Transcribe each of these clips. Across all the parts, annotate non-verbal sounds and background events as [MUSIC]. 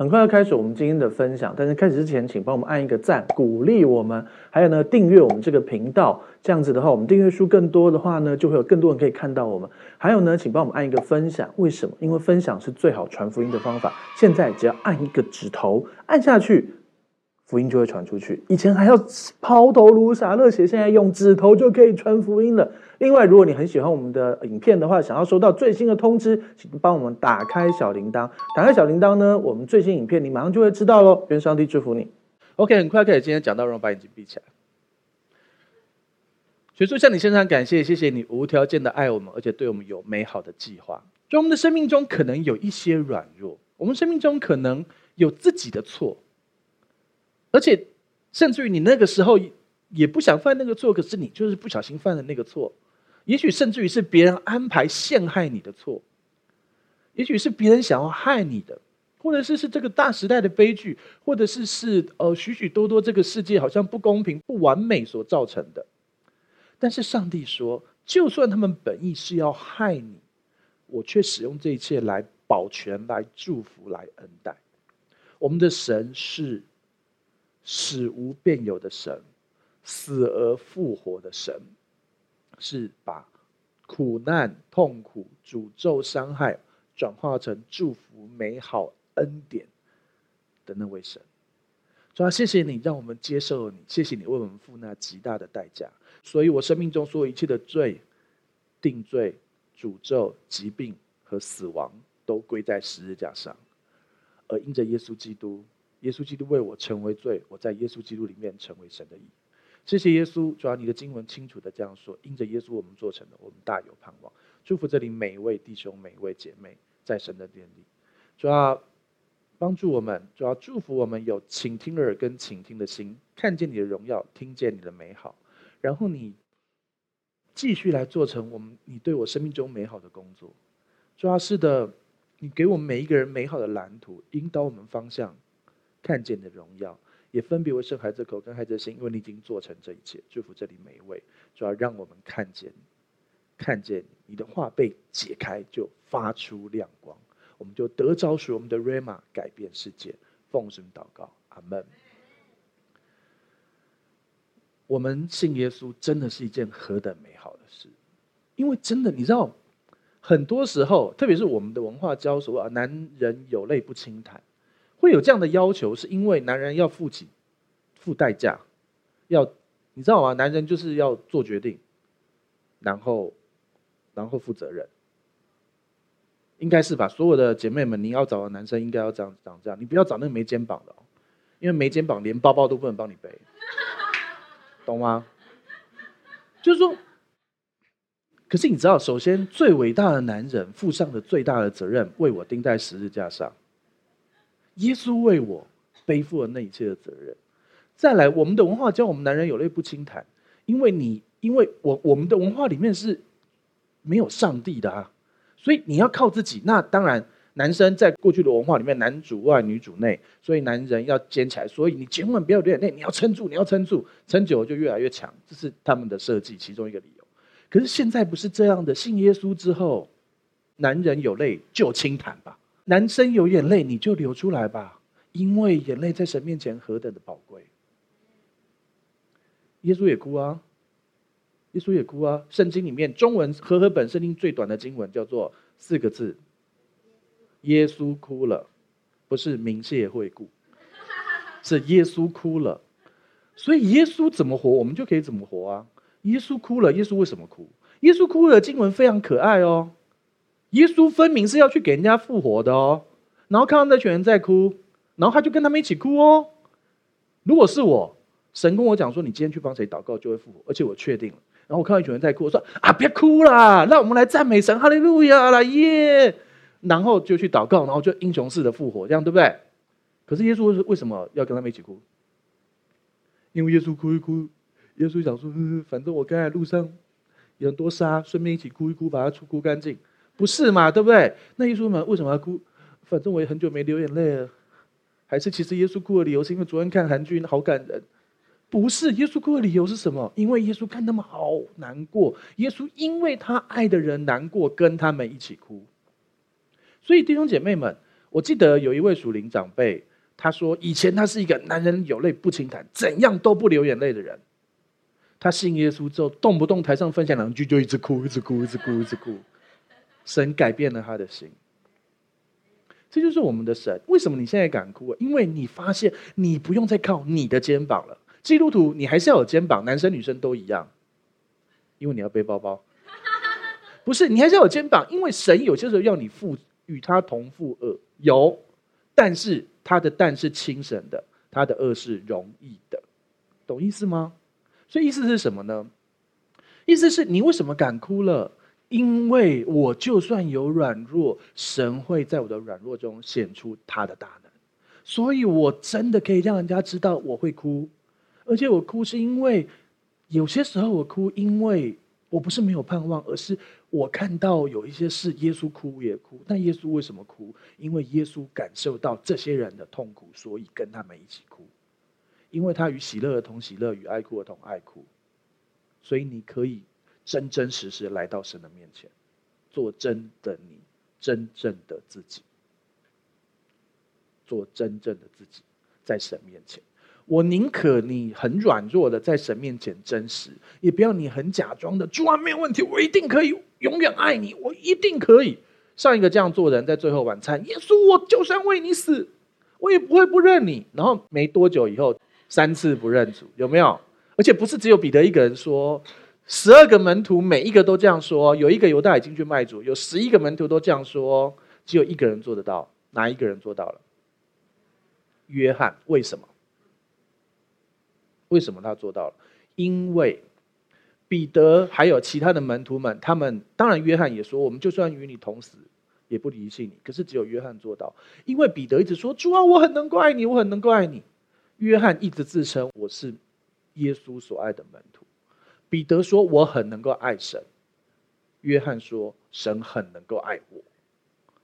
很快要开始我们今天的分享，但是开始之前，请帮我们按一个赞，鼓励我们。还有呢，订阅我们这个频道，这样子的话，我们订阅数更多的话呢，就会有更多人可以看到我们。还有呢，请帮我们按一个分享，为什么？因为分享是最好传福音的方法。现在只要按一个指头，按下去。福音就会传出去。以前还要抛头颅洒热血，现在用指头就可以传福音了。另外，如果你很喜欢我们的影片的话，想要收到最新的通知，请帮我们打开小铃铛。打开小铃铛呢，我们最新影片你马上就会知道喽。愿上帝祝福你。OK，很快可以今天讲到，让我把眼睛闭起来。耶稣向你献上感谢，谢谢你无条件的爱我们，而且对我们有美好的计划。就我们的生命中可能有一些软弱，我们生命中可能有自己的错。而且，甚至于你那个时候也不想犯那个错，可是你就是不小心犯了那个错。也许甚至于是别人安排陷害你的错，也许是别人想要害你的，或者是是这个大时代的悲剧，或者是是呃许许多多这个世界好像不公平、不完美所造成的。但是上帝说，就算他们本意是要害你，我却使用这一切来保全、来祝福、来恩待。我们的神是。使无变有的神，死而复活的神，是把苦难、痛苦、诅咒、伤害转化成祝福、美好、恩典的那位神。主啊，谢谢你让我们接受了你，谢谢你为我们付那极大的代价。所以我生命中所有一切的罪、定罪、诅咒、疾病和死亡，都归在十字架上，而因着耶稣基督。耶稣基督为我成为罪，我在耶稣基督里面成为神的义。谢谢耶稣，主要你的经文清楚的这样说：因着耶稣，我们做成的，我们大有盼望。祝福这里每一位弟兄、每一位姐妹，在神的殿里，主要帮助我们，主要祝福我们有倾听的耳跟倾听的心，看见你的荣耀，听见你的美好，然后你继续来做成我们你对我生命中美好的工作。主要是的，你给我们每一个人美好的蓝图，引导我们方向。看见你的荣耀，也分别为圣孩子口跟孩子的心，因为你已经做成这一切。祝福这里每一位，主要让我们看见，看见你的话被解开，就发出亮光，我们就得着属我们的 Rhema 改变世界。奉神祷告，阿门。我们信耶稣真的是一件何等美好的事，因为真的，你知道，很多时候，特别是我们的文化教说啊，男人有泪不轻弹。会有这样的要求，是因为男人要付起付代价，要你知道吗？男人就是要做决定，然后然后负责任，应该是吧？所有的姐妹们，你要找的男生应该要这样这样这样，你不要找那个没肩膀的，因为没肩膀连包包都不能帮你背，懂吗？就是说，可是你知道，首先最伟大的男人负上的最大的责任，为我钉在十字架上。耶稣为我背负了那一切的责任。再来，我们的文化教我们男人有泪不轻弹，因为你，因为我，我们的文化里面是没有上帝的啊，所以你要靠自己。那当然，男生在过去的文化里面，男主外女主内，所以男人要坚强。所以你千万不要流眼泪，你要撑住，你要撑住，撑久了就越来越强。这是他们的设计其中一个理由。可是现在不是这样的，信耶稣之后，男人有泪就轻弹吧。男生有眼泪，你就流出来吧，因为眼泪在神面前何等的宝贵。耶稣也哭啊，耶稣也哭啊。圣经里面中文和合本圣经最短的经文叫做四个字：耶稣哭了，不是明谢惠顾，是耶稣哭了。所以耶稣怎么活，我们就可以怎么活啊。耶稣哭了，耶稣为什么哭？耶稣哭了，经文非常可爱哦。耶稣分明是要去给人家复活的哦，然后看到那群人在哭，然后他就跟他们一起哭哦。如果是我，神跟我讲说，你今天去帮谁祷告就会复活，而且我确定了。然后我看到一群人在哭，我说啊，别哭啦，让我们来赞美神，哈利路亚啦耶！然后就去祷告，然后就英雄式的复活，这样对不对？可是耶稣为什么要跟他们一起哭？因为耶稣哭一哭，耶稣想说，反正我刚才路上有很多沙，顺便一起哭一哭，把它出哭干净。不是嘛？对不对？那耶稣们为什么要哭？反正我也很久没流眼泪了。还是其实耶稣哭的理由是因为昨天看韩剧好感人？不是，耶稣哭的理由是什么？因为耶稣看他们好难过。耶稣因为他爱的人难过，跟他们一起哭。所以弟兄姐妹们，我记得有一位属灵长辈，他说以前他是一个男人有泪不轻弹，怎样都不流眼泪的人。他信耶稣之后，动不动台上分享两句就一直哭，一直哭，一直哭，一直哭。神改变了他的心。这就是我们的神。为什么你现在敢哭？因为你发现你不用再靠你的肩膀了。基督徒，你还是要有肩膀，男生女生都一样。因为你要背包包。不是，你还是要有肩膀，因为神有些时候要你负与他同负恶。有，但是他的担是轻省的，他的轭是容易的，懂意思吗？所以意思是什么呢？意思是你为什么敢哭了？因为我就算有软弱，神会在我的软弱中显出他的大能，所以我真的可以让人家知道我会哭，而且我哭是因为有些时候我哭，因为我不是没有盼望，而是我看到有一些事，耶稣哭也哭。但耶稣为什么哭？因为耶稣感受到这些人的痛苦，所以跟他们一起哭。因为他与喜乐的同喜乐，与爱哭的同爱哭，所以你可以真真实实来到神的面前，做真的你，真正的自己，做真正的自己，在神面前。我宁可你很软弱的在神面前真实，也不要你很假装的。主啊，没有问题，我一定可以永远爱你，我一定可以。上一个这样做人，在最后晚餐，耶稣，我就算为你死，我也不会不认你。然后没多久以后。三次不认主，有没有？而且不是只有彼得一个人说，十二个门徒每一个都这样说。有一个犹大已经去卖主，有十一个门徒都这样说，只有一个人做得到。哪一个人做到了？约翰。为什么？为什么他做到了？因为彼得还有其他的门徒们，他们当然约翰也说，我们就算与你同死，也不离弃你。可是只有约翰做到，因为彼得一直说，主啊，我很能够爱你，我很能够爱你。约翰一直自称我是耶稣所爱的门徒，彼得说我很能够爱神，约翰说神很能够爱我，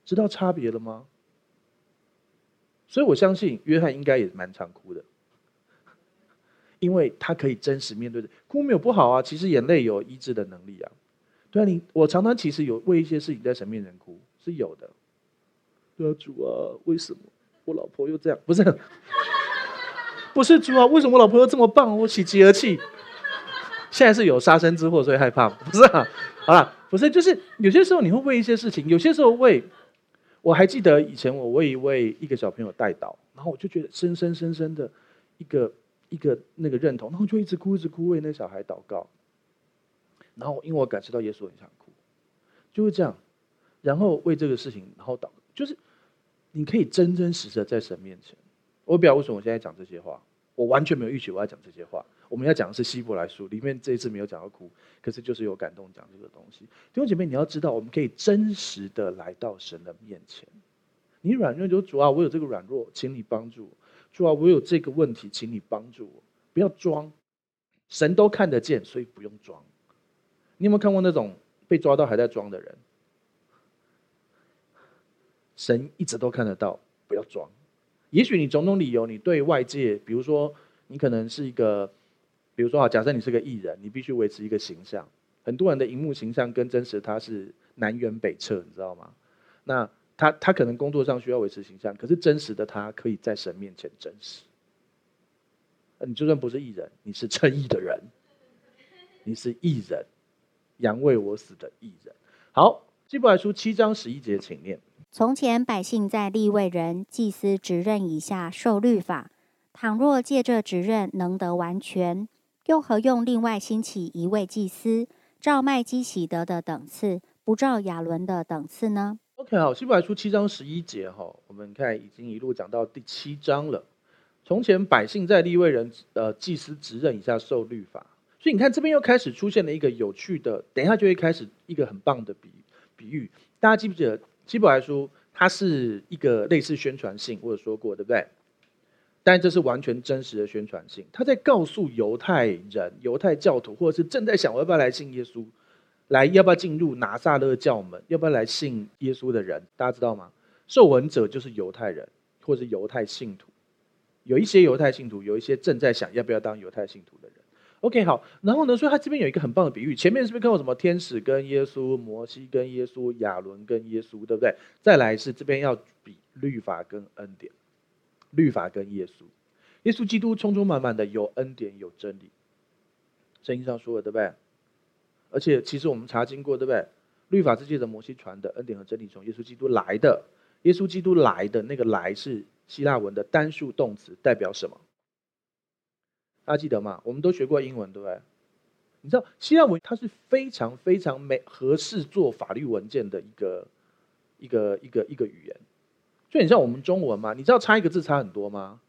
知道差别了吗？所以我相信约翰应该也蛮常哭的，因为他可以真实面对的，哭没有不好啊，其实眼泪有医治的能力啊。对啊，你我常常其实有为一些事情在神面前哭，是有的。对啊，主啊，为什么我老婆又这样？不是。[LAUGHS] 不是主啊，为什么我老婆又这么棒？我喜极而泣。现在是有杀身之祸，所以害怕。[LAUGHS] 不是啊，好了，不是，就是有些时候你会为一些事情，有些时候为。我还记得以前我为一位一个小朋友代祷，然后我就觉得深深深深的一个一个那个认同，然后就一直哭一直哭为那小孩祷告。然后因为我感受到耶稣很想哭，就是这样。然后为这个事情，然后祷，就是你可以真真实实的在神面前。我不知道为什么我现在讲这些话，我完全没有预期我要讲这些话。我们要讲的是希伯来书里面这一次没有讲到哭，可是就是有感动讲这个东西。弟兄姐妹，你要知道，我们可以真实的来到神的面前。你软弱就主啊，我有这个软弱，请你帮助我。主啊，我有这个问题，请你帮助我。不要装，神都看得见，所以不用装。你有没有看过那种被抓到还在装的人？神一直都看得到，不要装。也许你种种理由，你对外界，比如说你可能是一个，比如说啊，假设你是个艺人，你必须维持一个形象。很多人的荧幕形象跟真实他是南辕北辙，你知道吗？那他他可能工作上需要维持形象，可是真实的他可以在神面前真实。你就算不是艺人，你是称义的人，你是艺人，羊为我死的艺人。好，希伯来书七章十一节，请念。从前百姓在立位人、祭司职任以下受律法，倘若借这职任能得完全，又何用另外兴起一位祭司，照麦基洗德的等次，不照亚伦的等次呢？OK，好，希伯来书七章十一节哈，我们看已经一路讲到第七章了。从前百姓在立位人、呃祭司职任以下受律法，所以你看这边又开始出现了一个有趣的，等一下就会开始一个很棒的比比喻，大家记不记得？希伯来书，它是一个类似宣传性，我有说过，对不对？但这是完全真实的宣传性。他在告诉犹太人、犹太教徒，或者是正在想我要不要来信耶稣，来要不要进入拿撒勒教门，要不要来信耶稣的人，大家知道吗？受闻者就是犹太人，或者是犹太信徒。有一些犹太信徒，有一些正在想要不要当犹太信徒的人。OK，好，然后呢，所以他这边有一个很棒的比喻，前面是不是看过什么天使跟耶稣、摩西跟耶稣、亚伦跟耶稣，对不对？再来是这边要比律法跟恩典，律法跟耶稣，耶稣基督充充满满的有恩典有真理，圣经上说的对不对？而且其实我们查经过，对不对？律法是借着摩西传的，恩典和真理从耶稣基督来的，耶稣基督来的那个来是希腊文的单数动词，代表什么？大家记得吗？我们都学过英文，对不对？你知道希腊文它是非常非常美合适做法律文件的一个一个一个一个语言，就很像我们中文嘛。你知道差一个字差很多吗？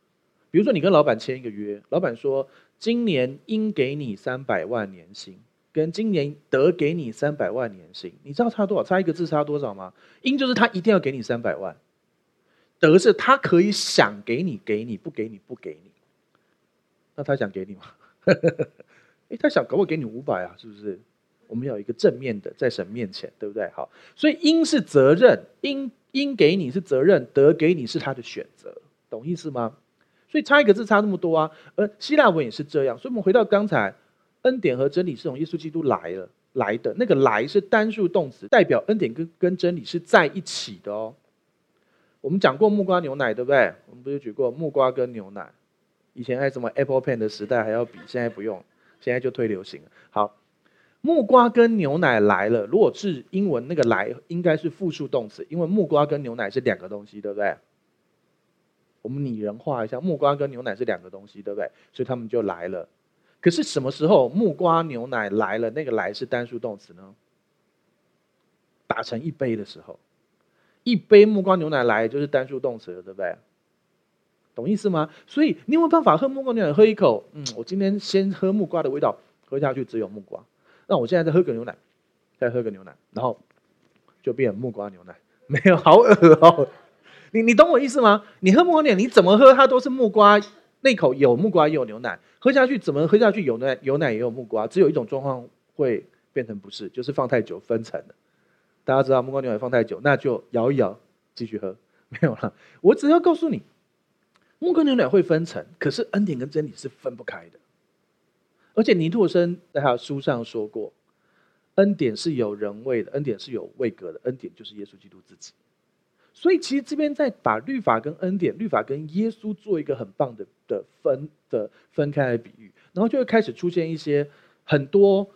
比如说你跟老板签一个约，老板说今年应给你三百万年薪，跟今年得给你三百万年薪，你知道差多少？差一个字差多少吗？应就是他一定要给你三百万，得是他可以想给你给你，不给你不给你。那他想给你吗？[LAUGHS] 哎，他想搞不好给你五百啊，是不是？我们要有一个正面的，在神面前，对不对？好，所以应是责任，应应给你是责任，得给你是他的选择，懂意思吗？所以差一个字差那么多啊。而希腊文也是这样，所以我们回到刚才，恩典和真理是从耶稣基督来了来的，那个来是单数动词，代表恩典跟跟真理是在一起的哦。我们讲过木瓜牛奶，对不对？我们不是举过木瓜跟牛奶？以前还什么 Apple Pen 的时代还要比，现在不用，现在就推流行。好，木瓜跟牛奶来了，如果是英文那个来，应该是复数动词，因为木瓜跟牛奶是两个东西，对不对？我们拟人化一下，木瓜跟牛奶是两个东西，对不对？所以他们就来了。可是什么时候木瓜牛奶来了，那个来是单数动词呢？打成一杯的时候，一杯木瓜牛奶来就是单数动词了，对不对？懂意思吗？所以你有没有办法喝木瓜牛奶？喝一口，嗯，我今天先喝木瓜的味道，喝下去只有木瓜。那我现在再喝个牛奶，再喝个牛奶，然后就变木瓜牛奶，没有，好恶哦。你你懂我意思吗？你喝木瓜牛奶，你怎么喝它都是木瓜，那口有木瓜也有牛奶，喝下去怎么喝下去有奶有奶也有木瓜，只有一种状况会变成不是，就是放太久分层了。大家知道木瓜牛奶放太久，那就摇一摇继续喝，没有了。我只要告诉你。木瓜牛奶会分层，可是恩典跟真理是分不开的。而且尼托生在他的书上说过，恩典是有人位的，恩典是有位格的，恩典就是耶稣基督自己。所以其实这边在把律法跟恩典、律法跟耶稣做一个很棒的的分的分开的比喻，然后就会开始出现一些很多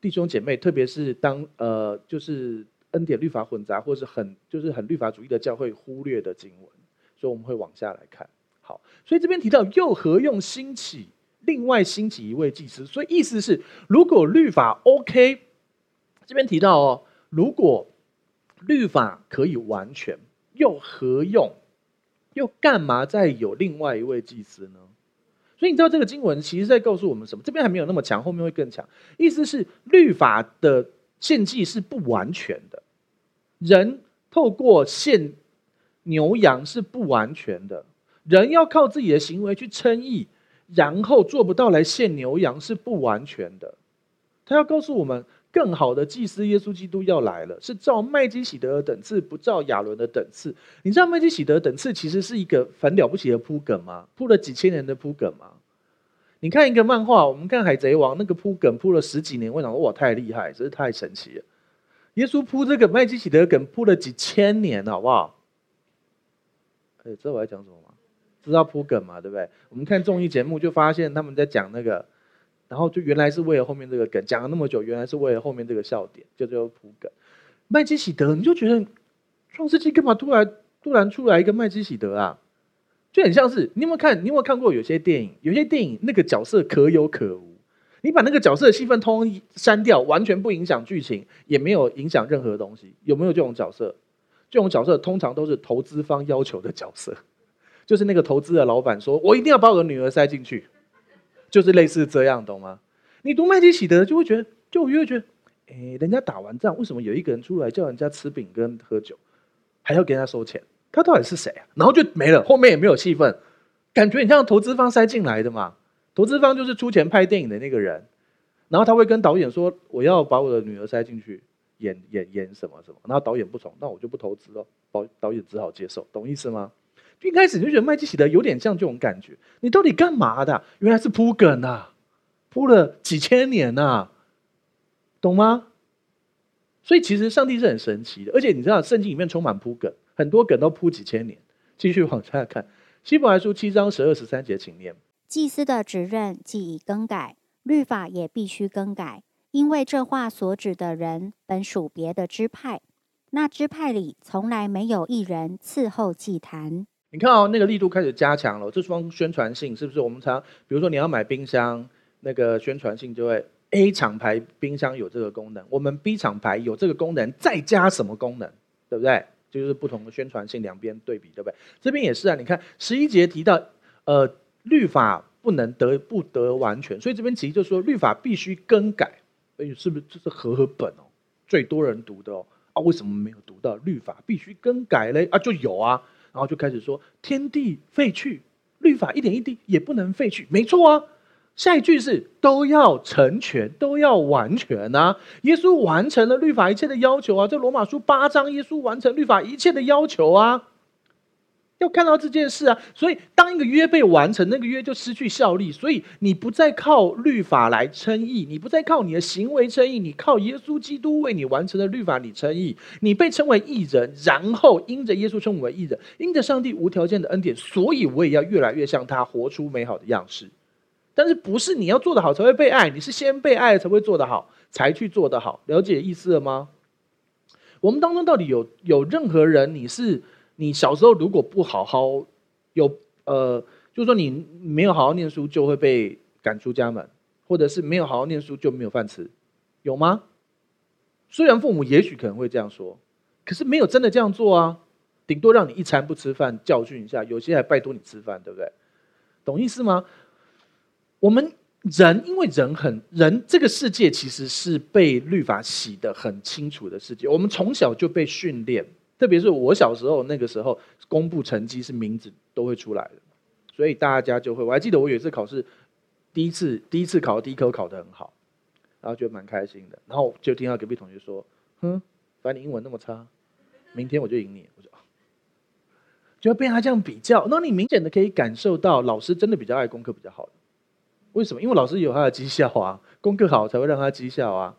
弟兄姐妹，特别是当呃就是恩典律法混杂，或是很就是很律法主义的教会忽略的经文，所以我们会往下来看。好，所以这边提到又何用兴起另外兴起一位祭司？所以意思是，如果律法 OK，这边提到哦，如果律法可以完全，又何用？又干嘛再有另外一位祭司呢？所以你知道这个经文其实在告诉我们什么？这边还没有那么强，后面会更强。意思是律法的献祭是不完全的，人透过献牛羊是不完全的。人要靠自己的行为去称义，然后做不到来献牛羊是不完全的。他要告诉我们，更好的祭司耶稣基督要来了，是照麦基洗德的等次，不照亚伦的等次。你知道麦基洗德等次其实是一个很了不起的铺梗吗？铺了几千年的铺梗吗？你看一个漫画，我们看海贼王那个铺梗铺了十几年，我想哇，太厉害，真是太神奇了。耶稣铺这个麦基洗德梗铺了几千年，好不好？哎，知道我在讲什么？知道铺梗嘛？对不对？我们看综艺节目就发现他们在讲那个，然后就原来是为了后面这个梗，讲了那么久，原来是为了后面这个笑点，就叫铺梗。麦基喜德，你就觉得创世纪干嘛突然突然出来一个麦基喜德啊？就很像是你有没有看？你有没有看过有些电影？有些电影那个角色可有可无，你把那个角色的戏份通删掉，完全不影响剧情，也没有影响任何东西。有没有这种角色？这种角色通常都是投资方要求的角色。就是那个投资的老板说：“我一定要把我的女儿塞进去。”就是类似这样，懂吗？你读麦基喜德就会觉得，就我就会觉得，哎，人家打完仗，为什么有一个人出来叫人家吃饼跟喝酒，还要给人家收钱？他到底是谁啊？然后就没了，后面也没有戏份，感觉你像投资方塞进来的嘛？投资方就是出钱拍电影的那个人，然后他会跟导演说：“我要把我的女儿塞进去演演演什么什么。”然后导演不从，那我就不投资了。导导演只好接受，懂意思吗？一开始就觉得麦基洗德有点像这种感觉，你到底干嘛的？原来是铺梗啊！铺了几千年呐、啊，懂吗？所以其实上帝是很神奇的，而且你知道圣经里面充满铺梗，很多梗都铺几千年。继续往下看，希伯来书七章十二十三节，请念：祭司的职任既已更改，律法也必须更改，因为这话所指的人本属别的支派，那支派里从来没有一人伺候祭坛。你看哦，那个力度开始加强了，这双宣传性是不是？我们常比如说你要买冰箱，那个宣传性就会 A 厂牌冰箱有这个功能，我们 B 厂牌有这个功能，再加什么功能，对不对？就是不同的宣传性，两边对比，对不对？这边也是啊，你看十一节提到，呃，律法不能得不得完全，所以这边其实就是说律法必须更改，哎，是不是这是和合本哦？最多人读的哦，啊，为什么没有读到律法必须更改嘞？啊，就有啊，然后就开始说天地废去，律法一点一滴也不能废去，没错啊。下一句是都要成全，都要完全啊！耶稣完成了律法一切的要求啊！这罗马书八章，耶稣完成律法一切的要求啊！要看到这件事啊！所以当一个约被完成，那个约就失去效力。所以你不再靠律法来称义，你不再靠你的行为称义，你靠耶稣基督为你完成的律法你称义，你被称为义人，然后因着耶稣称为义人，因着上帝无条件的恩典，所以我也要越来越像他，活出美好的样式。但是不是你要做得好才会被爱，你是先被爱才会做得好，才去做得好，了解意思了吗？我们当中到底有有任何人，你是你小时候如果不好好有呃，就是说你没有好好念书就会被赶出家门，或者是没有好好念书就没有饭吃，有吗？虽然父母也许可能会这样说，可是没有真的这样做啊，顶多让你一餐不吃饭教训一下，有些还拜托你吃饭，对不对？懂意思吗？我们人，因为人很人，这个世界其实是被律法洗得很清楚的世界。我们从小就被训练，特别是我小时候那个时候，公布成绩是名字都会出来的，所以大家就会。我还记得我有一次考试，第一次第一次考第一科考得很好，然后觉得蛮开心的。然后就听到隔壁同学说：“哼，反正你英文那么差，明天我就赢你。”我说：“就要被他这样比较。”那你明显的可以感受到，老师真的比较爱功课比较好的。为什么？因为老师有他的绩效啊，功课好才会让他绩效啊。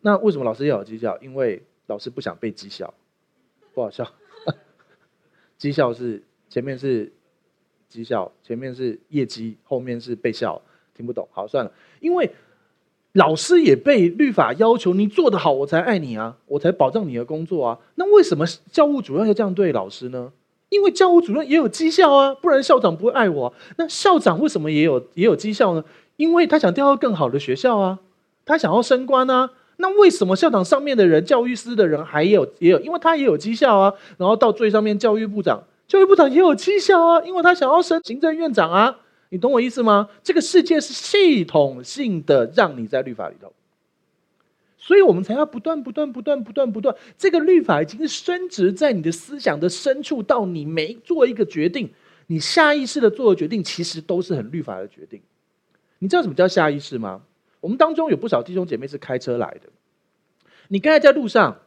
那为什么老师要有绩效？因为老师不想被绩效，不好笑。绩效是前面是绩效，前面是业绩，后面是被笑，听不懂。好，算了。因为老师也被律法要求，你做得好，我才爱你啊，我才保障你的工作啊。那为什么教务主任要这样对老师呢？因为教务主任也有绩效啊，不然校长不会爱我。那校长为什么也有也有绩效呢？因为他想调到更好的学校啊，他想要升官啊。那为什么校长上面的人，教育司的人还有也有？因为他也有绩效啊。然后到最上面，教育部长，教育部长也有绩效啊，因为他想要升行政院长啊。你懂我意思吗？这个世界是系统性的，让你在律法里头。所以我们才要不断、不断、不断、不断、不断。这个律法已经深植在你的思想的深处，到你每做一个决定，你下意识的做的决定，其实都是很律法的决定。你知道什么叫下意识吗？我们当中有不少弟兄姐妹是开车来的，你刚才在路上，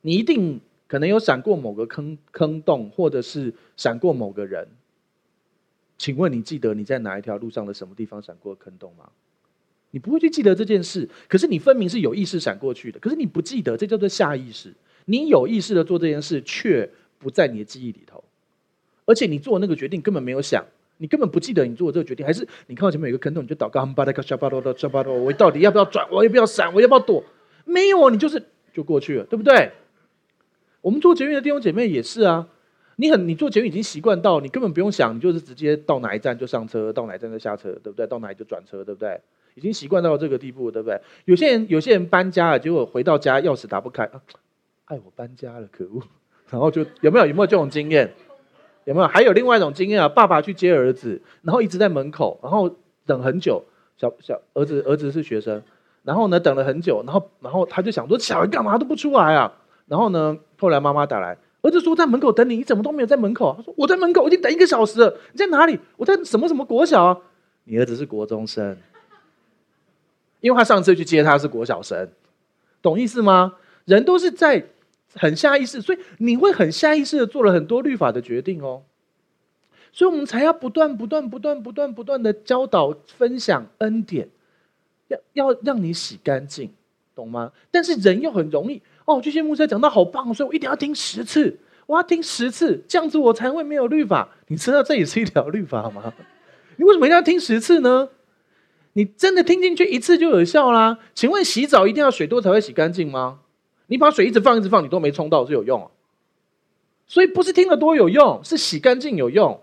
你一定可能有闪过某个坑坑洞，或者是闪过某个人。请问你记得你在哪一条路上的什么地方闪过坑洞吗？你不会去记得这件事，可是你分明是有意识闪过去的，可是你不记得，这叫做下意识。你有意识的做这件事，却不在你的记忆里头，而且你做那个决定根本没有想，你根本不记得你做这个决定，还是你看到前面有一个坑洞，你就祷告，我到底要不要转？我要不要闪？我要不要躲？没有，你就是就过去了，对不对？我们做捷运的弟兄姐妹也是啊，你很你做捷运已经习惯到，你根本不用想，你就是直接到哪一站就上车，到哪一站就下车，对不对？到哪里就转车，对不对？已经习惯到这个地步，对不对？有些人，有些人搬家了，结果回到家钥匙打不开，啊，哎我搬家了，可恶！[LAUGHS] 然后就有没有有没有这种经验？有没有？还有另外一种经验啊，爸爸去接儿子，然后一直在门口，然后等很久。小小儿子儿子是学生，然后呢等了很久，然后然后他就想说小孩干嘛都不出来啊？然后呢后来妈妈打来，儿子说在门口等你，你怎么都没有在门口？他说我在门口，我已经等一个小时了，你在哪里？我在什么什么国小啊？你儿子是国中生。因为他上次去接他是国小生，懂意思吗？人都是在很下意识，所以你会很下意识的做了很多律法的决定哦。所以我们才要不断、不断、不断、不断、不断的教导、分享恩典，要要让你洗干净，懂吗？但是人又很容易哦，这些牧师讲到好棒，所以我一定要听十次，我要听十次，这样子我才会没有律法。你知道这也是一条律法吗？[LAUGHS] 你为什么一定要听十次呢？你真的听进去一次就有效啦？请问洗澡一定要水多才会洗干净吗？你把水一直放一直放，你都没冲到是有用啊？所以不是听得多有用，是洗干净有用。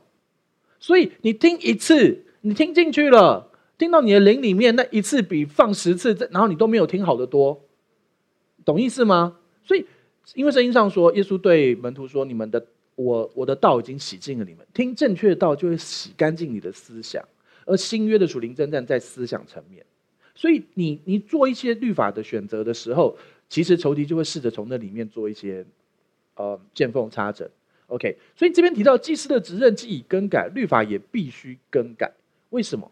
所以你听一次，你听进去了，听到你的灵里面那一次比放十次，然后你都没有听好的多，懂意思吗？所以，因为圣经上说，耶稣对门徒说：“你们的我我的道已经洗净了你们，听正确的道就会洗干净你的思想。而新约的属灵征战在思想层面，所以你你做一些律法的选择的时候，其实仇敌就会试着从那里面做一些呃见缝插针。” OK，所以这边提到祭司的职任既已更改，律法也必须更改。为什么？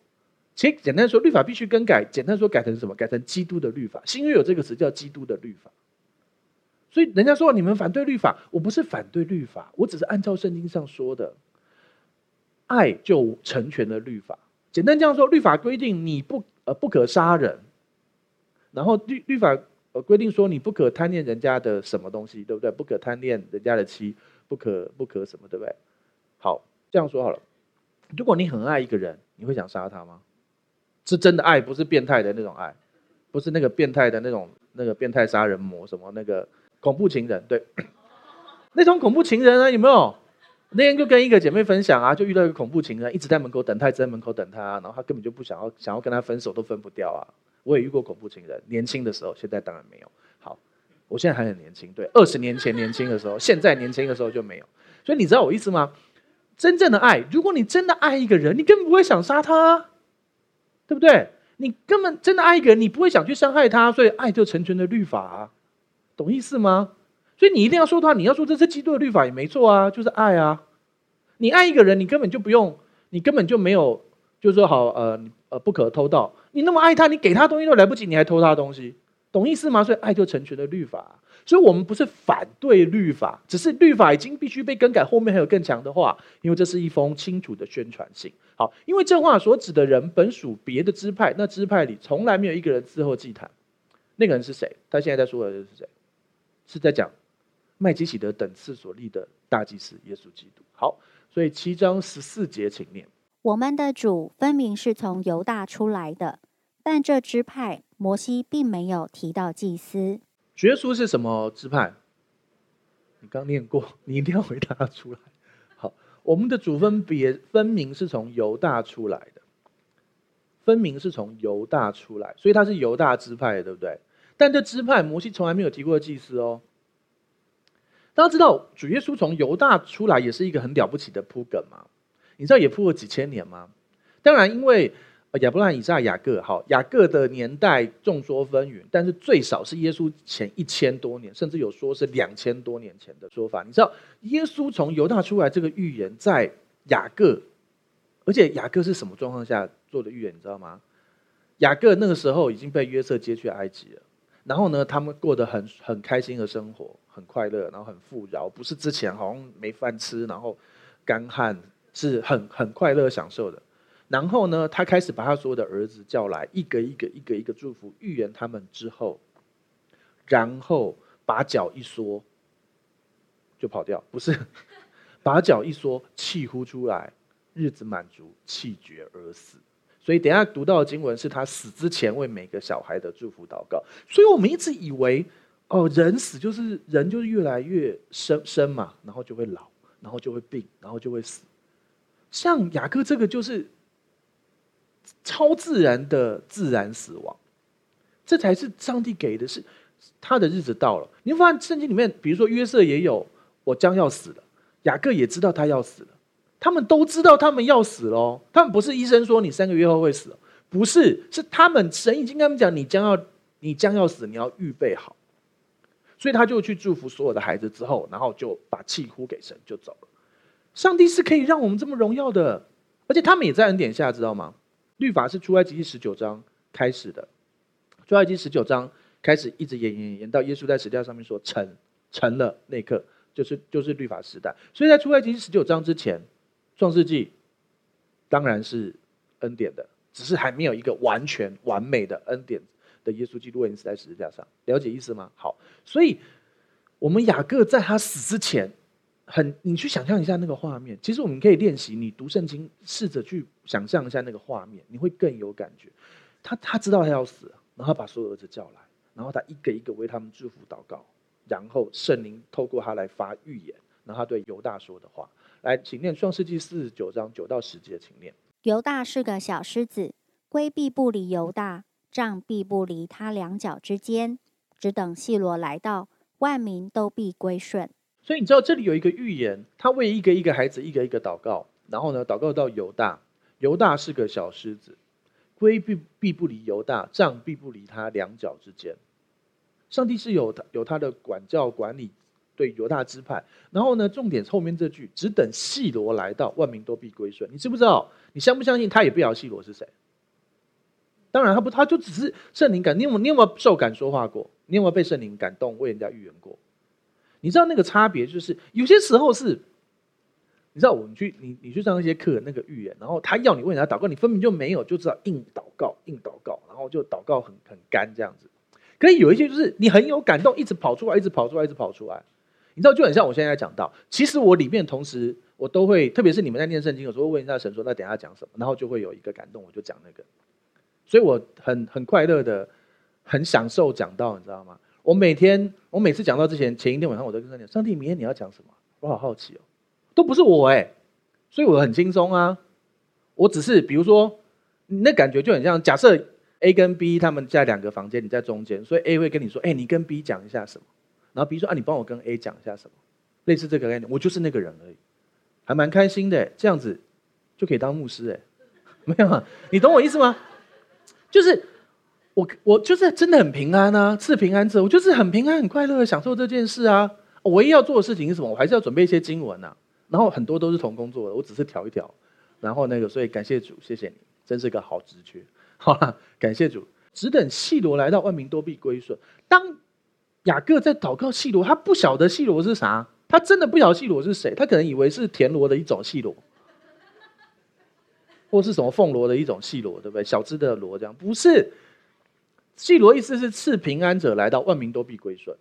其实简单说，律法必须更改。简单说，改成什么？改成基督的律法。新约有这个词叫基督的律法。所以人家说你们反对律法，我不是反对律法，我只是按照圣经上说的，爱就成全了律法。简单这样说，律法规定你不呃不可杀人，然后律律法呃规定说你不可贪恋人家的什么东西，对不对？不可贪恋人家的妻。不可不可什么，对不对？好，这样说好了。如果你很爱一个人，你会想杀他吗？是真的爱，不是变态的那种爱，不是那个变态的那种那个变态杀人魔什么那个恐怖情人，对。[CLEARS THROAT] 那种恐怖情人啊，有没有？那天就跟一个姐妹分享啊，就遇到一个恐怖情人，一直在门口等他，一直在门口等他，然后他根本就不想要想要跟他分手，都分不掉啊。我也遇过恐怖情人，年轻的时候，现在当然没有。好我现在还很年轻，对，二十年前年轻的时候，现在年轻的时候就没有。所以你知道我意思吗？真正的爱，如果你真的爱一个人，你根本不会想杀他，对不对？你根本真的爱一个人，你不会想去伤害他，所以爱就成全了律法，懂意思吗？所以你一定要说他，你要说这是基督的律法也没错啊，就是爱啊。你爱一个人，你根本就不用，你根本就没有，就是说好，呃呃，不可偷盗。你那么爱他，你给他东西都来不及，你还偷他东西。懂意思吗？所以爱就成全了律法，所以我们不是反对律法，只是律法已经必须被更改。后面还有更强的话，因为这是一封清楚的宣传信。好，因为这话所指的人本属别的支派，那支派里从来没有一个人伺候祭坛。那个人是谁？他现在在说的人是谁？是在讲麦基洗德等次所立的大祭司耶稣基督。好，所以七章十四节，请念：我们的主分明是从犹大出来的，但这支派。摩西并没有提到祭司。主耶稣是什么支派？你刚念过，你一定要回答出来。好，我们的主分别分明是从犹大出来的，分明是从犹大出来，所以他是犹大支派，对不对？但这支派摩西从来没有提过祭司哦。大家知道主耶稣从犹大出来也是一个很了不起的铺梗吗？你知道也铺了几千年吗？当然，因为。亚伯拉罕、以撒、雅各，好，雅各的年代众说纷纭，但是最少是耶稣前一千多年，甚至有说是两千多年前的说法。你知道，耶稣从犹大出来这个预言，在雅各，而且雅各是什么状况下做的预言？你知道吗？雅各那个时候已经被约瑟接去埃及了，然后呢，他们过得很很开心的生活，很快乐，然后很富饶，不是之前好像没饭吃，然后干旱，是很很快乐享受的。然后呢，他开始把他所有的儿子叫来，一个一个、一个一个祝福、预言他们之后，然后把脚一缩，就跑掉。不是，把脚一缩，气呼出来，日子满足，气绝而死。所以等下读到的经文是他死之前为每个小孩的祝福祷告。所以我们一直以为，哦，人死就是人就是越来越生生嘛，然后就会老，然后就会病，然后就会死。像雅各这个就是。超自然的自然死亡，这才是上帝给的是，他的日子到了。你会发现圣经里面，比如说约瑟也有我将要死了，雅各也知道他要死了，他们都知道他们要死了。他们不是医生说你三个月后会死，不是，是他们神已经跟他们讲，你将要你将要死，你要预备好。所以他就去祝福所有的孩子之后，然后就把气呼给神就走了。上帝是可以让我们这么荣耀的，而且他们也在恩典下，知道吗？律法是出埃及记十九章开始的，出埃及十九章开始一直延延延到耶稣在十字架上面说成成了那一刻，就是就是律法时代。所以在出埃及记十九章之前，创世纪当然是恩典的只是还没有一个完全完美的恩典的耶稣基督为你死在十字架上。了解意思吗？好，所以我们雅各在他死之前，很，你去想象一下那个画面。其实我们可以练习，你读圣经，试着去想象一下那个画面，你会更有感觉。他他知道他要死，然后把所有儿子叫来，然后他一个一个为他们祝福祷告，然后圣灵透过他来发预言，然后他对犹大说的话。来，请念创世纪四十九章九到十节，请念。犹大是个小狮子，龟必不离犹大，杖必不离他两脚之间，只等细罗来到，万民都必归顺。所以你知道这里有一个预言，他为一个一个孩子一个一个祷告，然后呢，祷告到犹大，犹大是个小狮子，龟必必不离犹大，杖必不离他两脚之间。上帝是有他有他的管教管理。对犹大支派，然后呢，重点后面这句，只等细罗来到，万民都必归顺。你知不知道？你相不相信？他也不晓得细罗是谁。当然，他不，他就只是圣灵感。你有，你有没有受感说话过？你有没有被圣灵感动，为人家预言过？你知道那个差别就是，有些时候是，你知道，我们去你你去上一些课，那个预言，然后他要你为人家祷告，你分明就没有，就知道硬祷告，硬祷告，然后就祷告很很干这样子。可以有一些就是你很有感动，一直跑出来，一直跑出来，一直跑出来。你知道就很像我现在讲到，其实我里面同时我都会，特别是你们在念圣经，有时候问一下神说，那等下讲什么，然后就会有一个感动，我就讲那个，所以我很很快乐的，很享受讲到，你知道吗？我每天我每次讲到之前，前一天晚上我都跟他讲，上帝明天你要讲什么？我好好奇哦，都不是我哎，所以我很轻松啊，我只是比如说，那感觉就很像，假设 A 跟 B 他们在两个房间，你在中间，所以 A 会跟你说，哎，你跟 B 讲一下什么？然后 B 说啊，你帮我跟 A 讲一下什么，类似这个概念，我就是那个人而已，还蛮开心的，这样子就可以当牧师哎，没有啊？你懂我意思吗？就是我我就是真的很平安啊，赐平安者，我就是很平安很快乐的享受这件事啊。我唯一要做的事情是什么？我还是要准备一些经文啊，然后很多都是同工作的，我只是调一调，然后那个，所以感谢主，谢谢你，真是个好直觉。好了，感谢主，只等细罗来到，万民都必归顺。当雅各在祷告细罗，他不晓得细罗是啥，他真的不晓得细罗是谁，他可能以为是田螺的一种细罗，或是什么凤螺的一种细罗，对不对？小只的螺这样，不是。细罗意思是赐平安者来到，万民都必归顺。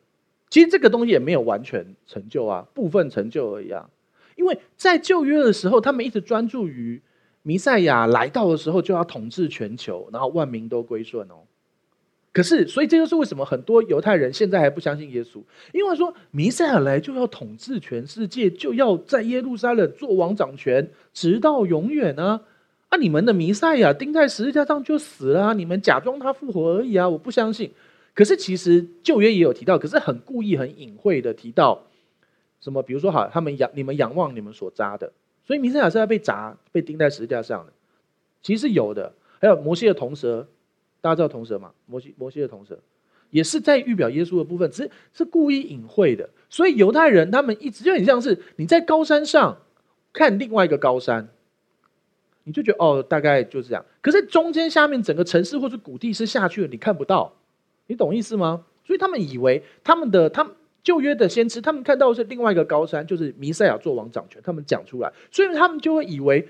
其实这个东西也没有完全成就啊，部分成就而已啊。因为在旧约的时候，他们一直专注于弥赛亚来到的时候就要统治全球，然后万民都归顺哦。可是，所以这就是为什么很多犹太人现在还不相信耶稣，因为说弥赛亚来就要统治全世界，就要在耶路撒冷做王掌权，直到永远啊！啊，你们的弥赛亚钉在十字架上就死了，你们假装他复活而已啊！我不相信。可是其实旧约也有提到，可是很故意、很隐晦的提到什么？比如说，好，他们仰你们仰望你们所扎的，所以弥赛亚是要被砸、被钉在十字架上的。其实有的，还有摩西的铜蛇。大家知道铜蛇吗？摩西摩西的铜蛇，也是在预表耶稣的部分，只是是故意隐晦的。所以犹太人他们一直就很像是你在高山上看另外一个高山，你就觉得哦，大概就是这样。可是中间下面整个城市或是谷地是下去了，你看不到，你懂意思吗？所以他们以为他们的他们旧约的先知，他们看到的是另外一个高山，就是弥赛亚做王掌权，他们讲出来，所以他们就会以为。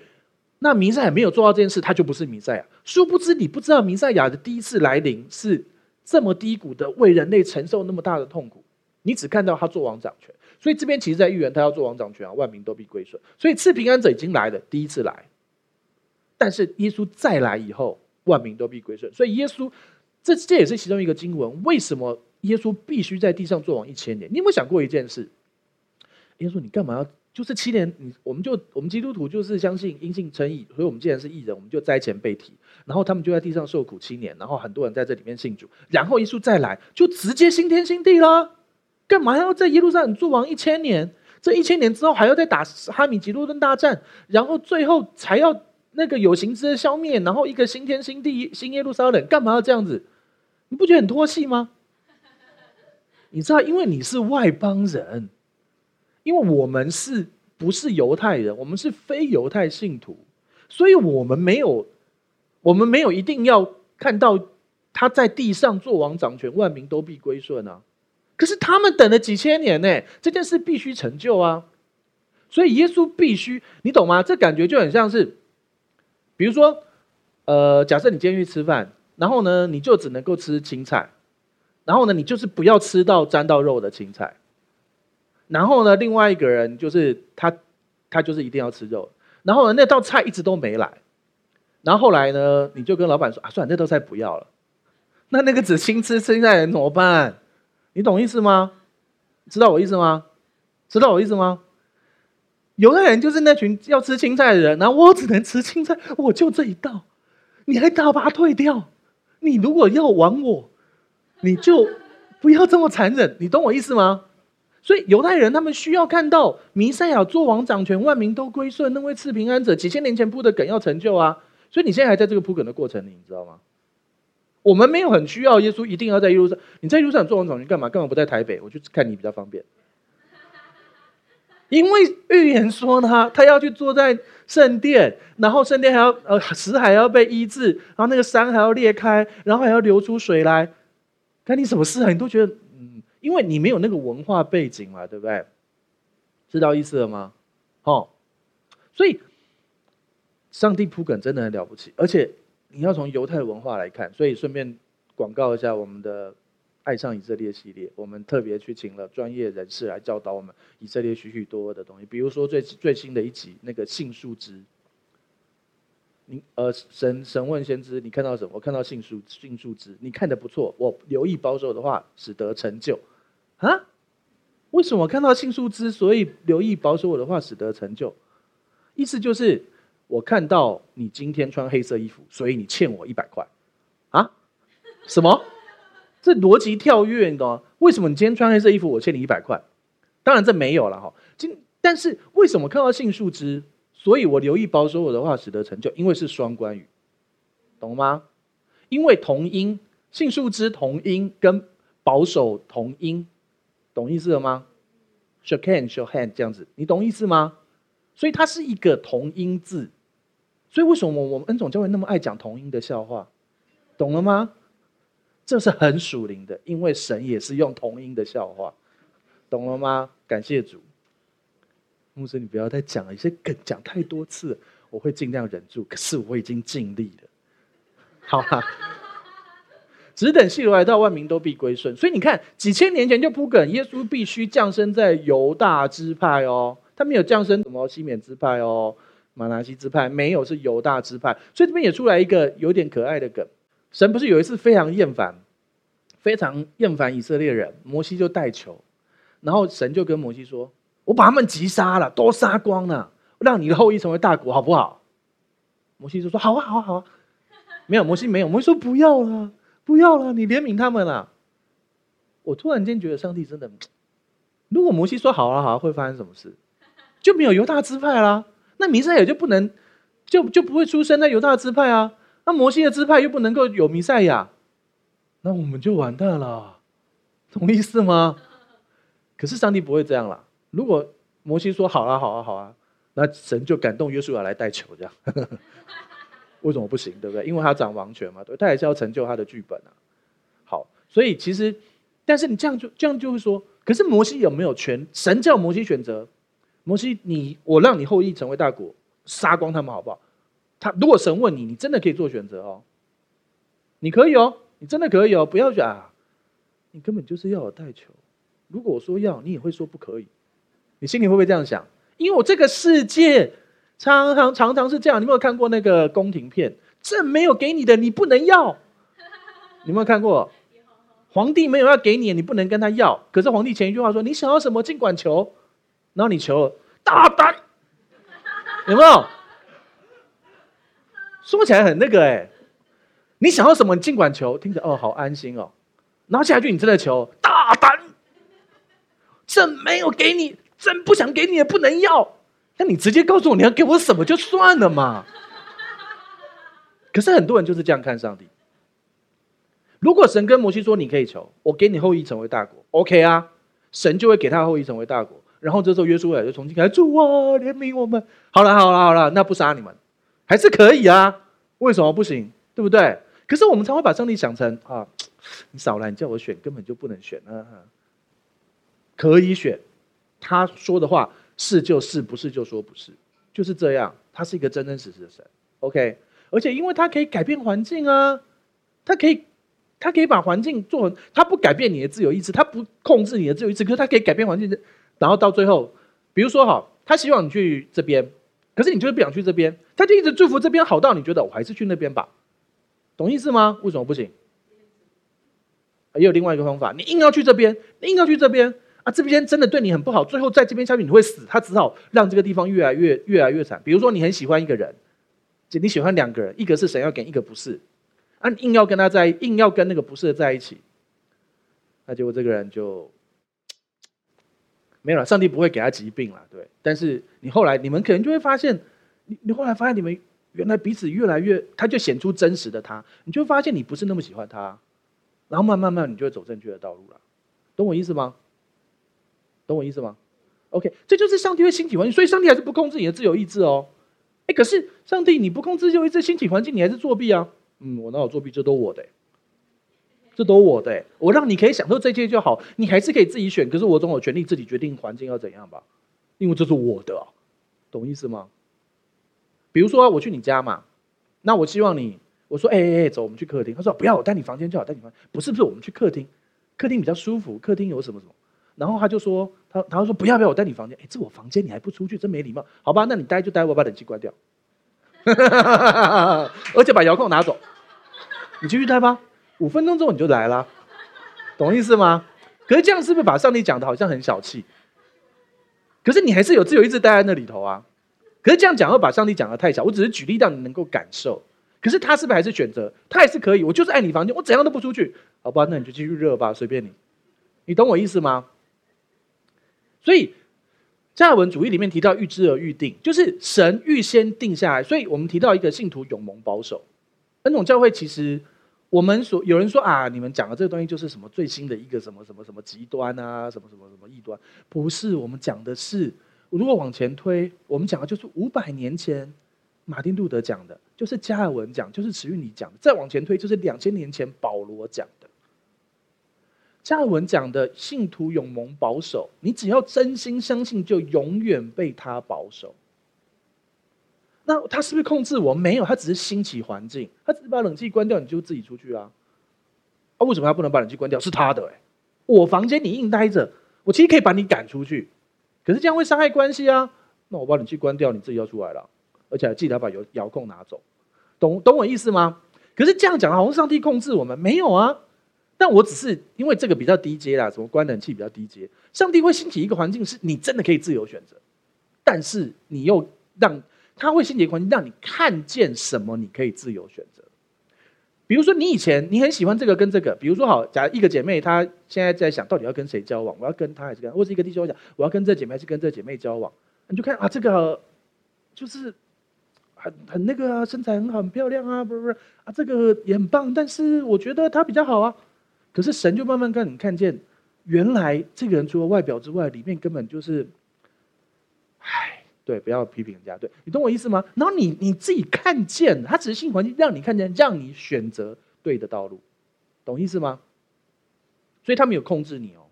那弥赛亚没有做到这件事，他就不是弥赛亚。殊不知，你不知道弥赛亚的第一次来临是这么低谷的，为人类承受那么大的痛苦。你只看到他做王掌权，所以这边其实在预言他要做王掌权啊，万民都必归顺。所以赐平安者已经来了，第一次来。但是耶稣再来以后，万民都必归顺。所以耶稣，这这也是其中一个经文。为什么耶稣必须在地上做王一千年？你有没有想过一件事？耶稣，你干嘛要？就是七年，你我们就我们基督徒就是相信因信称义，所以我们既然是义人，我们就灾前被提，然后他们就在地上受苦七年，然后很多人在这里面信主，然后耶稣再来就直接新天新地啦，干嘛要在耶路撒冷做王一千年？这一千年之后还要再打哈米吉路顿大战，然后最后才要那个有形之的消灭，然后一个新天新地新耶路撒冷，干嘛要这样子？你不觉得很脱戏吗？你知道，因为你是外邦人。因为我们是不是犹太人？我们是非犹太信徒，所以我们没有，我们没有一定要看到他在地上做王掌权，万民都必归顺啊。可是他们等了几千年呢，这件事必须成就啊。所以耶稣必须，你懂吗？这感觉就很像是，比如说呃，假设你今天去吃饭，然后呢，你就只能够吃青菜，然后呢，你就是不要吃到沾到肉的青菜。然后呢，另外一个人就是他，他就是一定要吃肉。然后呢，那道菜一直都没来。然后后来呢，你就跟老板说啊，算了，那道菜不要了。那那个只青吃青菜的人怎么办？你懂意思吗？知道我意思吗？知道我意思吗？犹太人就是那群要吃青菜的人，然后我只能吃青菜，我就这一道，你还大把退掉？你如果要玩我，你就不要这么残忍，你懂我意思吗？[LAUGHS] 所以犹太人他们需要看到弥赛亚作王掌权，万民都归顺，那位赐平安者，几千年前铺的梗要成就啊！所以你现在还在这个铺梗的过程里，你知道吗？我们没有很需要耶稣一定要在耶路撒，你在耶路撒做王掌权干嘛？干嘛不在台北？我就看你比较方便。因为预言说他他要去坐在圣殿，然后圣殿还要呃死海要被医治，然后那个山还要裂开，然后还要流出水来，干你什么事啊？你都觉得嗯。因为你没有那个文化背景嘛，对不对？知道意思了吗？哦，所以上帝铺梗真的很了不起，而且你要从犹太文化来看，所以顺便广告一下我们的“爱上以色列”系列，我们特别去请了专业人士来教导我们以色列许许多多的东西，比如说最最新的一集那个杏树枝。你呃，神神问先知，你看到什么？我看到杏树杏树枝，你看的不错，我留意保守的话，使得成就。啊？为什么看到杏树枝，所以留意保守我的话，使得成就？意思就是我看到你今天穿黑色衣服，所以你欠我一百块。啊？什么？这逻辑跳跃，你懂吗？为什么你今天穿黑色衣服，我欠你一百块？当然这没有了哈。今但是为什么看到杏树枝，所以我留意保守我的话，使得成就？因为是双关语，懂吗？因为同音，杏树枝同音跟保守同音。懂意思了吗？Shake hand, shake hand，这样子，你懂意思吗？所以它是一个同音字，所以为什么我们恩总教会那么爱讲同音的笑话？懂了吗？这是很属灵的，因为神也是用同音的笑话，懂了吗？感谢主，牧师，你不要再讲了，一些梗讲太多次，我会尽量忍住，可是我已经尽力了，好吧。只等希律来到，万民都必归顺。所以你看，几千年前就铺梗，耶稣必须降生在犹大支派哦，他没有降生什么西缅支派哦，马拿西支派没有，是犹大支派。所以这边也出来一个有点可爱的梗，神不是有一次非常厌烦，非常厌烦以色列人，摩西就带球，然后神就跟摩西说：“我把他们击杀了，都杀光了，让你的后裔成为大国，好不好？”摩西就说：“好啊，好啊，好啊。”没有，摩西没有，摩西说：“不要了。”不要了，你怜悯他们了。我突然间觉得上帝真的，如果摩西说好了好啊，会发生什么事？就没有犹大支派啦，那弥赛亚就不能，就就不会出生在犹大支派啊。那摩西的支派又不能够有弥赛亚，那我们就完蛋了，懂意思吗？可是上帝不会这样啦。如果摩西说好啊好啊好啊，那神就感动约书亚来带球这样。[LAUGHS] 为什么不行？对不对？因为他掌王权嘛，对，他也是要成就他的剧本啊。好，所以其实，但是你这样就这样就会说，可是摩西有没有权？神叫摩西选择，摩西你我让你后裔成为大国，杀光他们好不好？他如果神问你，你真的可以做选择哦，你可以哦，你真的可以哦，不要讲啊，你根本就是要我带球。如果我说要，你也会说不可以，你心里会不会这样想？因为我这个世界。常常常常是这样，你有没有看过那个宫廷片？这没有给你的，你不能要。你有没有看过？皇帝没有要给你，你不能跟他要。可是皇帝前一句话说：“你想要什么，尽管求。”然后你求大胆，有没有？说起来很那个哎，你想要什么，你尽管求，听着哦，好安心哦。然后下一句你真的求大胆，朕没有给你，朕不想给你也不能要。那你直接告诉我你要给我什么就算了嘛。可是很多人就是这样看上帝。如果神跟摩西说，你可以求，我给你后裔成为大国，OK 啊，神就会给他后裔成为大国。然后这时候约书亚就重新开始，主啊，怜悯我们。好了好了好了，那不杀你们，还是可以啊？为什么不行？对不对？可是我们常会把上帝想成啊，[TSK] 你少来，你叫我选，根本就不能选啊。可以选，他说的话。是就是，不是就说不是，就是这样。他是一个真真实实的神，OK。而且因为他可以改变环境啊，他可以，他可以把环境做，他不改变你的自由意志，他不控制你的自由意志，可是他可以改变环境，然后到最后，比如说哈，他希望你去这边，可是你就是不想去这边，他就一直祝福这边好到你觉得我还是去那边吧，懂意思吗？为什么不行？也有另外一个方法，你硬要去这边，你硬要去这边。啊，这边真的对你很不好，最后在这边下去你会死，他只好让这个地方越来越越来越惨。比如说你很喜欢一个人，你喜欢两个人，一个是神要给，一个不是，啊，硬要跟他在，硬要跟那个不是的在一起，那结果这个人就没有了。上帝不会给他疾病了，对。但是你后来你们可能就会发现，你你后来发现你们原来彼此越来越，他就显出真实的他，你就会发现你不是那么喜欢他，然后慢慢慢你就会走正确的道路了，懂我意思吗？懂我意思吗？OK，这就是上帝会兴起环境，所以上帝还是不控制你的自由意志哦。哎，可是上帝你不控制自由意志，兴起环境，你还是作弊啊？嗯，我哪有作弊？这都我的，这都我的。我让你可以享受这些就好，你还是可以自己选。可是我总有权利自己决定环境要怎样吧？因为这是我的，懂意思吗？比如说我去你家嘛，那我希望你，我说哎哎哎，走，我们去客厅。他说不要，我带你房间就好，带你房间。不是不是，我们去客厅，客厅比较舒服，客厅有什么什么。然后他就说，他他说不要不要，我带你房间。哎，这我房间，你还不出去，真没礼貌。好吧，那你待就待，我把冷气关掉，[LAUGHS] 而且把遥控拿走。你继续待吧，五分钟之后你就来了，懂意思吗？可是这样是不是把上帝讲的好像很小气？可是你还是有自由意志待在那里头啊。可是这样讲会把上帝讲的太小。我只是举例让你能够感受。可是他是不是还是选择？他还是可以。我就是爱你房间，我怎样都不出去。好吧，那你就继续热吧，随便你。你懂我意思吗？所以，加尔文主义里面提到预知而预定，就是神预先定下来。所以我们提到一个信徒永蒙保守。恩宠教会其实，我们所有人说啊，你们讲的这个东西就是什么最新的一个什么什么什么极端啊，什么什么什么异端？不是，我们讲的是，如果往前推，我们讲的就是五百年前马丁路德讲的，就是加尔文讲，就是慈运理讲的。再往前推，就是两千年前保罗讲的。加尔文讲的信徒永蒙保守，你只要真心相信，就永远被他保守。那他是不是控制我？没有，他只是兴起环境，他只是把冷气关掉，你就自己出去啊。啊，为什么他不能把冷气关掉？是他的诶，我房间你硬待着，我其实可以把你赶出去，可是这样会伤害关系啊。那我把冷气关掉，你自己要出来了，而且还记得要把遥遥控拿走，懂懂我意思吗？可是这样讲好像上帝控制我们，没有啊。但我只是因为这个比较低阶啦，什么关冷气比较低阶。上帝会兴起一个环境，是你真的可以自由选择，但是你又让他会兴起一个环境，让你看见什么你可以自由选择。比如说，你以前你很喜欢这个跟这个，比如说好，假如一个姐妹她现在在想到底要跟谁交往，我要跟她还是跟，或是一个弟兄讲我要跟这姐妹还是跟这姐妹交往，你就看啊，这个就是很很那个啊，身材很好，很漂亮啊，不是不是啊，这个也很棒，但是我觉得她比较好啊。可是神就慢慢让你看见，原来这个人除了外表之外，里面根本就是，唉，对，不要批评人家，对，你懂我意思吗？然后你你自己看见，他只是性环境让你看见，让你选择对的道路，懂意思吗？所以他没有控制你哦，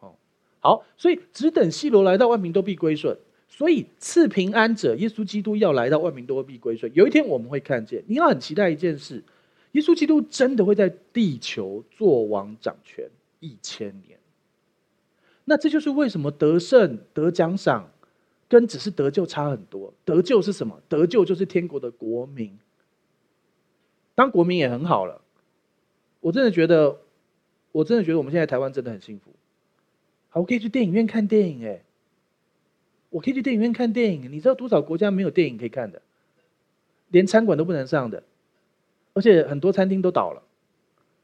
哦，好，所以只等希罗来到，万民都必归顺。所以赐平安者，耶稣基督要来到，万民都必归顺。有一天我们会看见，你要很期待一件事。耶稣基督真的会在地球做王掌权一千年，那这就是为什么得胜得奖赏跟只是得救差很多。得救是什么？得救就是天国的国民，当国民也很好了。我真的觉得，我真的觉得我们现在台湾真的很幸福。好，我可以去电影院看电影，哎，我可以去电影院看电影。你知道多少国家没有电影可以看的，连餐馆都不能上的。而且很多餐厅都倒了，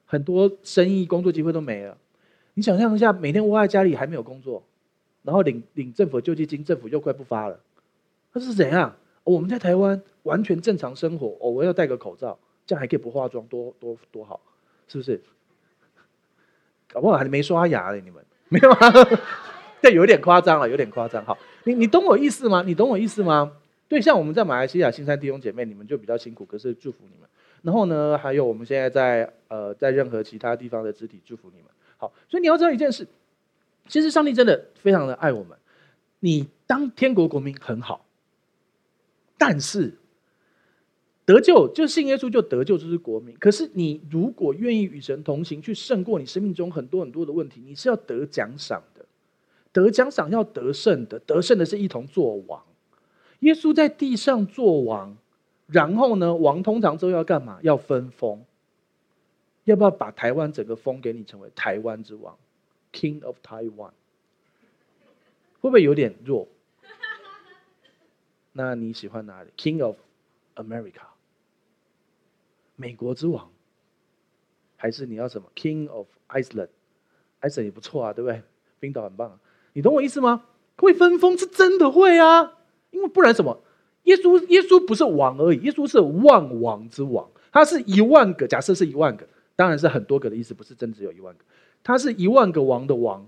很多生意工作机会都没了。你想象一下，每天窝在家里还没有工作，然后领领政府救济金，政府又快不发了，那是怎样？我们在台湾完全正常生活，偶尔要戴个口罩，这样还可以不化妆，多多多好，是不是？搞不好还没刷牙嘞，你们 [LAUGHS] 没有吗？[LAUGHS] 这有点夸张了，有点夸张。好，你你懂我意思吗？你懂我意思吗？对，像我们在马来西亚新山弟兄姐妹，你们就比较辛苦，可是祝福你们。然后呢，还有我们现在在呃，在任何其他地方的肢体祝福你们。好，所以你要知道一件事，其实上帝真的非常的爱我们。你当天国国民很好，但是得救就信耶稣就得救，就是国民。可是你如果愿意与神同行，去胜过你生命中很多很多的问题，你是要得奖赏的。得奖赏要得胜的，得胜的是一同做王。耶稣在地上做王，然后呢，王通常都要干嘛？要分封。要不要把台湾整个封给你，成为台湾之王，King of Taiwan？会不会有点弱？[LAUGHS] 那你喜欢哪里？King of America，美国之王，还是你要什么？King of Iceland，Iceland 也不错啊，对不对？冰岛很棒啊，你懂我意思吗？会分封是真的会啊，因为不然什么？耶稣耶稣不是王而已，耶稣是万王之王，他是一万个，假设是一万个，当然是很多个的意思，不是真只有一万个，他是一万个王的王，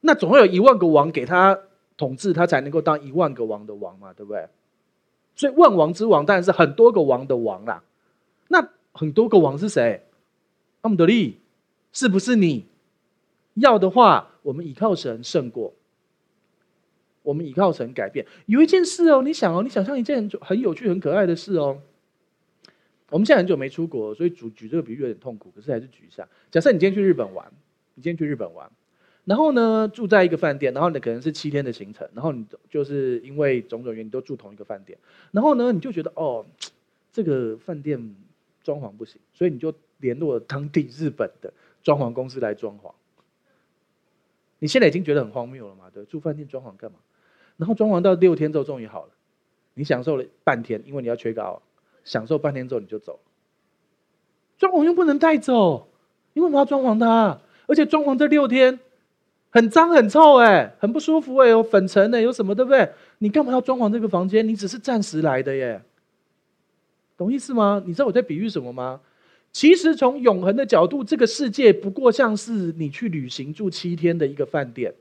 那总会有一万个王给他统治，他才能够当一万个王的王嘛，对不对？所以万王之王当然是很多个王的王啦。那很多个王是谁？阿姆德利，是不是你？要的话，我们倚靠神胜过。我们倚靠神改变。有一件事哦，你想哦，你想象一件很有趣、很可爱的事哦。我们现在很久没出国，所以举举这个比喻有点痛苦，可是还是举一下。假设你今天去日本玩，你今天去日本玩。然后呢，住在一个饭店，然后呢，可能是七天的行程，然后你就是因为种种原因都住同一个饭店，然后呢，你就觉得哦，这个饭店装潢不行，所以你就联络了当地日本的装潢公司来装潢。你现在已经觉得很荒谬了嘛？对，住饭店装潢干嘛？然后装潢到六天之后终于好了，你享受了半天，因为你要缺稿，享受半天之后你就走。装潢又不能带走，因为我们要装潢它，[LAUGHS] 而且装潢这六天。很脏很臭哎，很不舒服哎，有粉尘哎，有什么对不对？你干嘛要装潢这个房间？你只是暂时来的耶，懂意思吗？你知道我在比喻什么吗？其实从永恒的角度，这个世界不过像是你去旅行住七天的一个饭店。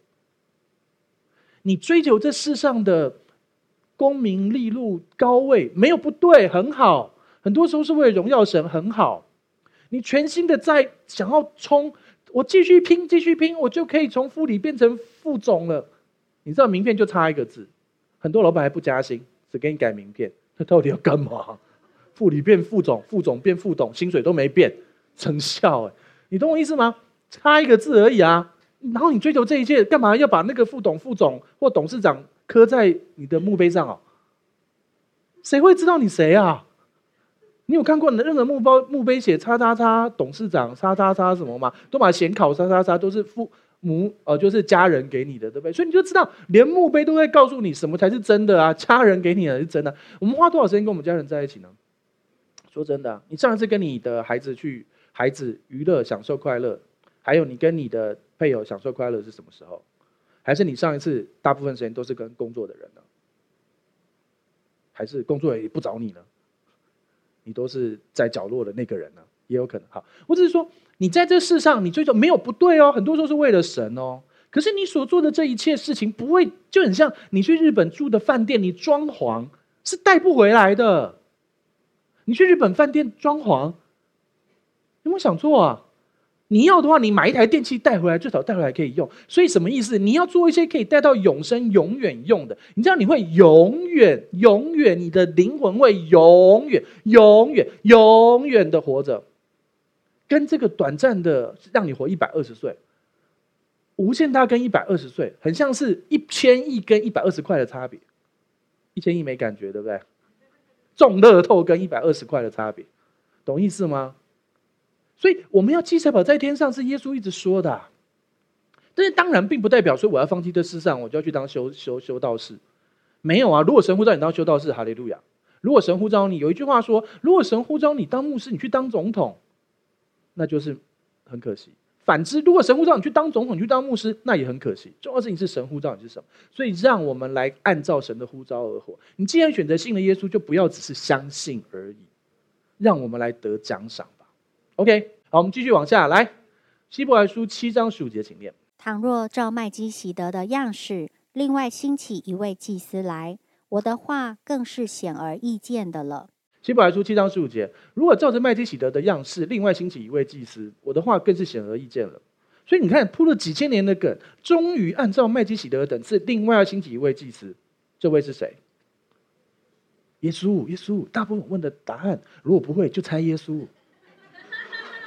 你追求这世上的功名利禄高位，没有不对，很好。很多时候是为了荣耀神，很好。你全心的在想要冲。我继续拼，继续拼，我就可以从副理变成副总了。你知道名片就差一个字，很多老板还不加薪，只给你改名片。他到底要干嘛？副理变副总，副总变副董，薪水都没变，成效哎，你懂我意思吗？差一个字而已啊。然后你追求这一切，干嘛要把那个副董、副总或董事长刻在你的墓碑上啊？谁会知道你谁啊？你有看过的任何墓包墓碑写叉叉叉董事长叉叉叉什么吗？都把显考叉叉叉都是父母呃，就是家人给你的，对不对？所以你就知道，连墓碑都在告诉你什么才是真的啊！家人给你的是真的。我们花多少时间跟我们家人在一起呢？说真的，你上一次跟你的孩子去孩子娱乐享受快乐，还有你跟你的配偶享受快乐是什么时候？还是你上一次大部分时间都是跟工作的人呢？还是工作也不找你呢？你都是在角落的那个人呢，也有可能。好，我只是说，你在这世上，你追求没有不对哦，很多时候是为了神哦。可是你所做的这一切事情，不会就很像你去日本住的饭店，你装潢是带不回来的。你去日本饭店装潢，有没有想做啊？你要的话，你买一台电器带回来，最少带回来可以用。所以什么意思？你要做一些可以带到永生、永远用的。你知道你会永远、永远，你的灵魂会永远、永远、永远的活着，跟这个短暂的让你活一百二十岁，无限大跟一百二十岁，很像是一千亿跟一百二十块的差别。一千亿没感觉，对不对？中乐透跟一百二十块的差别，懂意思吗？所以我们要积财宝在天上，是耶稣一直说的。但是当然，并不代表说我要放弃这世上，我就要去当修修修道士。没有啊，如果神呼召你当修道士，哈利路亚。如果神呼召你，有一句话说，如果神呼召你当牧师，你去当总统，那就是很可惜。反之，如果神呼召你去当总统，你去当牧师，那也很可惜。重要事情是神呼召你是什么。所以让我们来按照神的呼召而活。你既然选择信了耶稣，就不要只是相信而已，让我们来得奖赏。OK，好，我们继续往下来。希伯来书七章十五节，请念：倘若照麦基喜德的样式，另外兴起一位祭司来，我的话更是显而易见的了。希伯来书七章十五节，如果照着麦基喜德的样式，另外兴起一位祭司，我的话更是显而易见了。所以你看，铺了几千年的梗，终于按照麦基喜德的等次，另外要兴起一位祭司，这位是谁？耶稣，耶稣，大部分问的答案，如果不会就猜耶稣，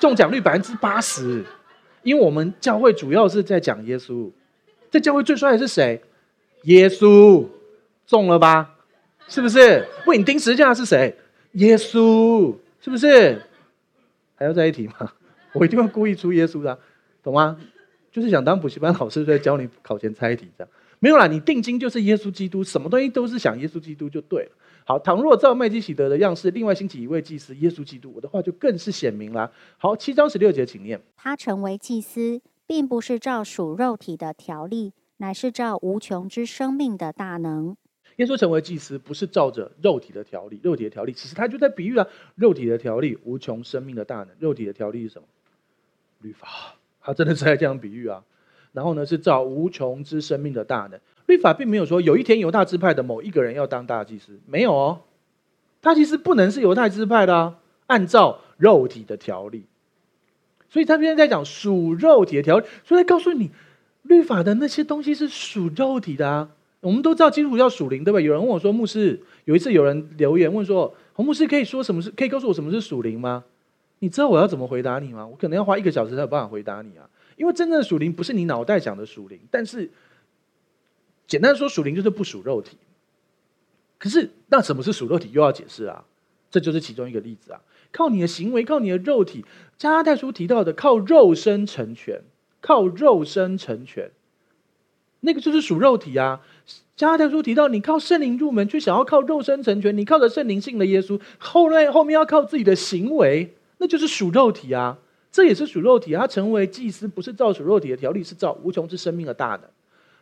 中奖率百分之八十，因为我们教会主要是在讲耶稣，这教会最帅的是谁？耶稣，中了吧？是不是？为你钉十字架是谁？耶稣，是不是？还要再一提吗？[LAUGHS] 我一定会故意出耶稣的，懂吗？就是想当补习班老师，在教你考前猜题这样。没有啦，你定睛就是耶稣基督，什么东西都是想耶稣基督就对了。好，倘若照麦基喜德的样式，另外兴起一位祭司耶稣基督，我的话就更是显明了。好，七章十六节，请念。他成为祭司，并不是照属肉体的条例，乃是照无穷之生命的大能。耶稣成为祭司，不是照着肉体的条例，肉体的条例其实他就在比喻啊，肉体的条例无穷生命的大能。肉体的条例是什么？律法，他真的是在这样比喻啊。然后呢，是照无穷之生命的大能。律法并没有说有一天犹大支派的某一个人要当大祭司，没有哦。他其实不能是犹太支派的啊，按照肉体的条例。所以他现在在讲属肉体的条例，所以他告诉你，律法的那些东西是属肉体的啊。我们都知道基督徒要属灵，对不对？有人问我说，牧师，有一次有人留言问说，洪牧师可以说什么是？可以告诉我什么是属灵吗？你知道我要怎么回答你吗？我可能要花一个小时才有办法回答你啊。因为真正的属灵不是你脑袋想的属灵，但是简单说，属灵就是不属肉体。可是那什么是属肉体，又要解释啊？这就是其中一个例子啊！靠你的行为，靠你的肉体。加拉太书提到的，靠肉身成全，靠肉身成全，那个就是属肉体啊！加拉太书提到，你靠圣灵入门，却想要靠肉身成全，你靠着圣灵信了耶稣，后来后面要靠自己的行为，那就是属肉体啊！这也是属肉体，他成为祭司不是照属肉体的条例，是照无穷之生命的大能。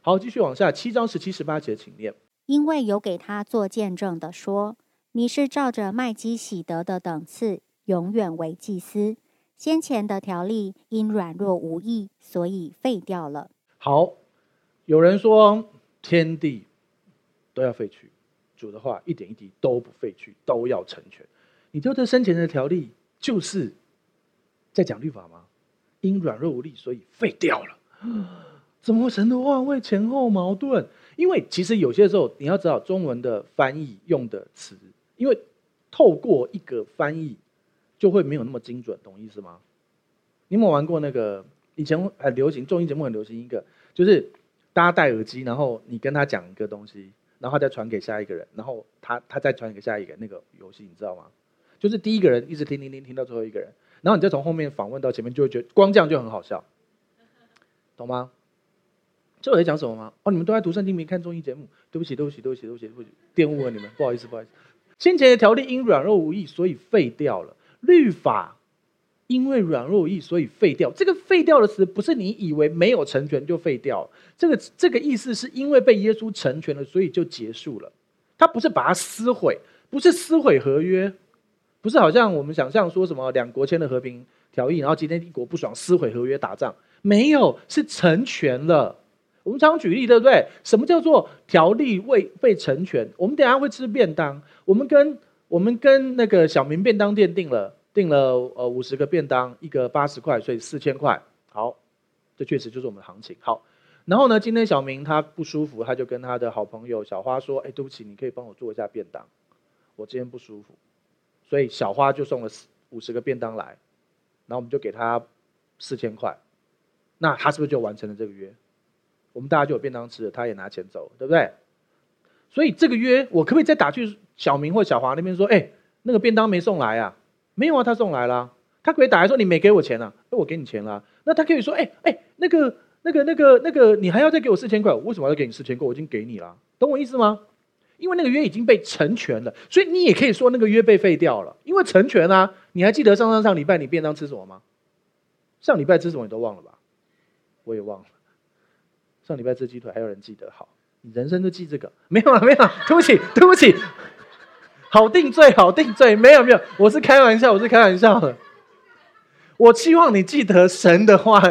好，继续往下，七章十七、十八节，请念。因为有给他做见证的说，你是照着麦基喜德的等次，永远为祭司。先前的条例因软弱无益，所以废掉了。好，有人说天地都要废去，主的话一点一滴都不废去，都要成全。你知道这生前的条例就是。在讲律法吗？因软弱无力，所以废掉了。怎么神的话会前后矛盾？因为其实有些时候你要知道中文的翻译用的词，因为透过一个翻译就会没有那么精准，懂意思吗？你有没有玩过那个以前很流行综艺节目很流行一个，就是大家戴耳机，然后你跟他讲一个东西，然后他再传给下一个人，然后他他再传给下一个那个游戏，你知道吗？就是第一个人一直听听听听到最后一个人。然后你再从后面访问到前面，就会觉得光这样就很好笑，懂吗？这我在讲什么吗？哦，你们都在读圣经，没看综艺节目。对不起，对不起，对不起，对不起，对不起，玷污了你们，[LAUGHS] 不好意思，不好意思。先前的条例因软弱无益，所以废掉了。律法因为软弱无益，所以废掉。这个废掉的词，不是你以为没有成全就废掉。这个这个意思是因为被耶稣成全了，所以就结束了。他不是把它撕毁，不是撕毁合约。不是好像我们想象说什么两国签的和平条约，然后今天一国不爽撕毁合约打仗，没有，是成全了。我们常举例，对不对？什么叫做条例未被成全？我们等下会吃便当，我们跟我们跟那个小明便当店订了订了呃五十个便当，一个八十块，所以四千块。好，这确实就是我们的行情。好，然后呢，今天小明他不舒服，他就跟他的好朋友小花说：“哎，对不起，你可以帮我做一下便当，我今天不舒服。”所以小花就送了五十个便当来，然后我们就给他四千块，那他是不是就完成了这个约？我们大家就有便当吃了，他也拿钱走，对不对？所以这个约我可不可以再打去小明或小华那边说，哎，那个便当没送来啊？没有啊，他送来了。他可以打来说你没给我钱啊？那我给你钱了。那他可以说，哎哎，那个那个那个那个，你还要再给我四千块？为什么要给你四千块？我已经给你了，懂我意思吗？因为那个约已经被成全了，所以你也可以说那个约被废掉了。因为成全啊，你还记得上上上礼拜你便当吃什么吗？上礼拜吃什么你都忘了吧？我也忘了。上礼拜吃鸡腿，还有人记得？好，你人生就记这个？[LAUGHS] 没有了，没有了。对不起，对不起。好定罪，好定罪。没有，没有，我是开玩笑，我是开玩笑的。我期望你记得神的话。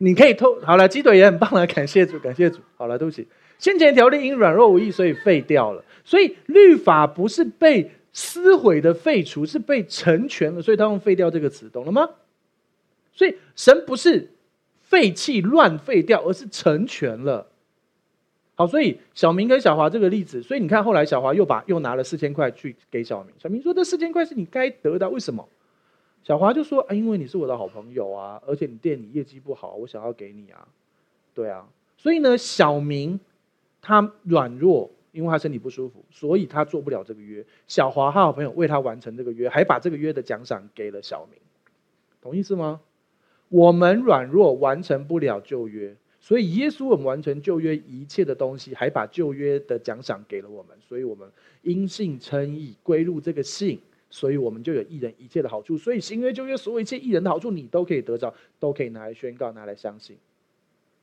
你可以偷好了，鸡腿也很棒了，感谢主，感谢主。好了，对不起。先前条例因软弱无益，所以废掉了。所以律法不是被撕毁的废除，是被成全了。所以他用“废掉”这个词，懂了吗？所以神不是废弃、乱废掉，而是成全了。好，所以小明跟小华这个例子，所以你看后来小华又把又拿了四千块去给小明，小明说这四千块是你该得的，为什么？小华就说啊，因为你是我的好朋友啊，而且你店里业绩不好，我想要给你啊，对啊，所以呢，小明他软弱，因为他身体不舒服，所以他做不了这个约。小华他好朋友为他完成这个约，还把这个约的奖赏给了小明，懂意思吗？我们软弱完成不了旧约，所以耶稣我们完成旧约一切的东西，还把旧约的奖赏给了我们，所以我们因信称义，归入这个信，所以我们就有义人一切的好处。所以新约旧约所有一切义人的好处，你都可以得着，都可以拿来宣告，拿来相信，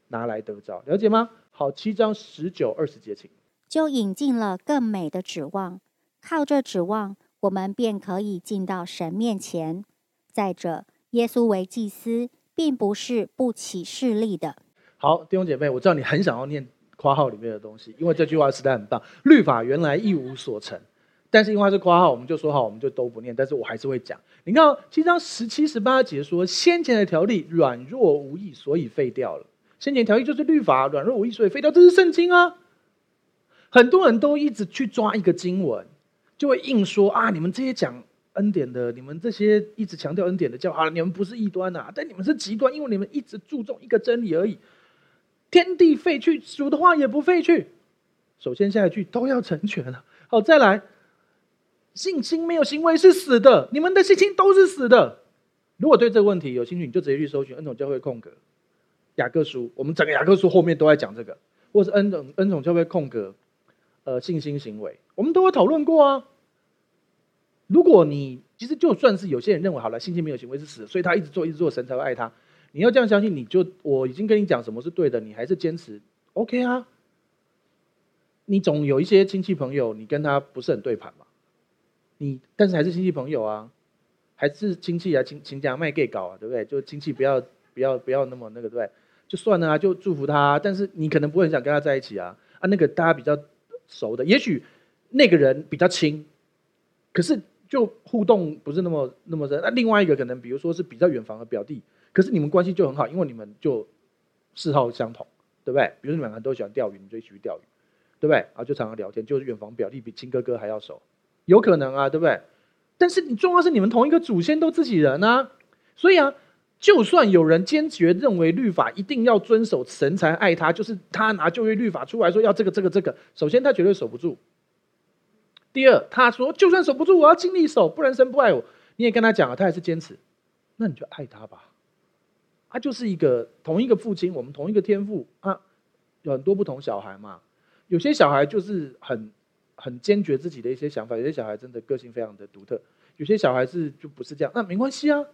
拿来得着，了解吗？好，七章十九二十节，请。就引进了更美的指望，靠着指望，我们便可以进到神面前。再者，耶稣为祭司，并不是不起势力的。好，弟兄姐妹，我知道你很想要念括号里面的东西，因为这句话实在很棒。律法原来一无所成，但是因为它是括号，我们就说好，我们就都不念。但是我还是会讲。你看七章十七、十八节说，先前的条例软弱无益，所以废掉了。先前条例就是律法软弱无益，所以废掉。这是圣经啊。很多人都一直去抓一个经文，就会硬说啊，你们这些讲。恩典的，你们这些一直强调恩典的教啊，你们不是异端呐、啊，但你们是极端，因为你们一直注重一个真理而已。天地废去，主的话也不废去。首先下一句都要成全了。好，再来，信心没有行为是死的，你们的信心都是死的。如果对这个问题有兴趣，你就直接去搜寻恩宠教会空格雅各书，我们整个雅各书后面都在讲这个，或是恩宠恩宠教会空格呃信心行为，我们都会讨论过啊。如果你其实就算是有些人认为好了，信心没有行为是死，所以他一直做一直做，神才会爱他。你要这样相信，你就我已经跟你讲什么是对的，你还是坚持，OK 啊？你总有一些亲戚朋友，你跟他不是很对盘嘛？你但是还是亲戚朋友啊，还是亲戚啊，亲亲家卖 gay 搞啊，对不对？就亲戚不要不要不要那么那个对？就算了啊，就祝福他。但是你可能不会很想跟他在一起啊啊，那个大家比较熟的，也许那个人比较亲，可是。就互动不是那么那么深，那另外一个可能，比如说是比较远房的表弟，可是你们关系就很好，因为你们就嗜好相同，对不对？比如你们两个都喜欢钓鱼，你们就一起去钓鱼，对不对？然后就常常聊天，就是远房表弟比亲哥哥还要熟，有可能啊，对不对？但是你重要是你们同一个祖先都自己人啊，所以啊，就算有人坚决认为律法一定要遵守，神才爱他，就是他拿旧约律法出来说要这个这个这个，首先他绝对守不住。第二，他说就算守不住，我要尽力守，不然神不爱我。你也跟他讲了，他还是坚持，那你就爱他吧。他就是一个同一个父亲，我们同一个天父啊，有很多不同小孩嘛。有些小孩就是很很坚决自己的一些想法，有些小孩真的个性非常的独特，有些小孩是就不是这样，那没关系啊，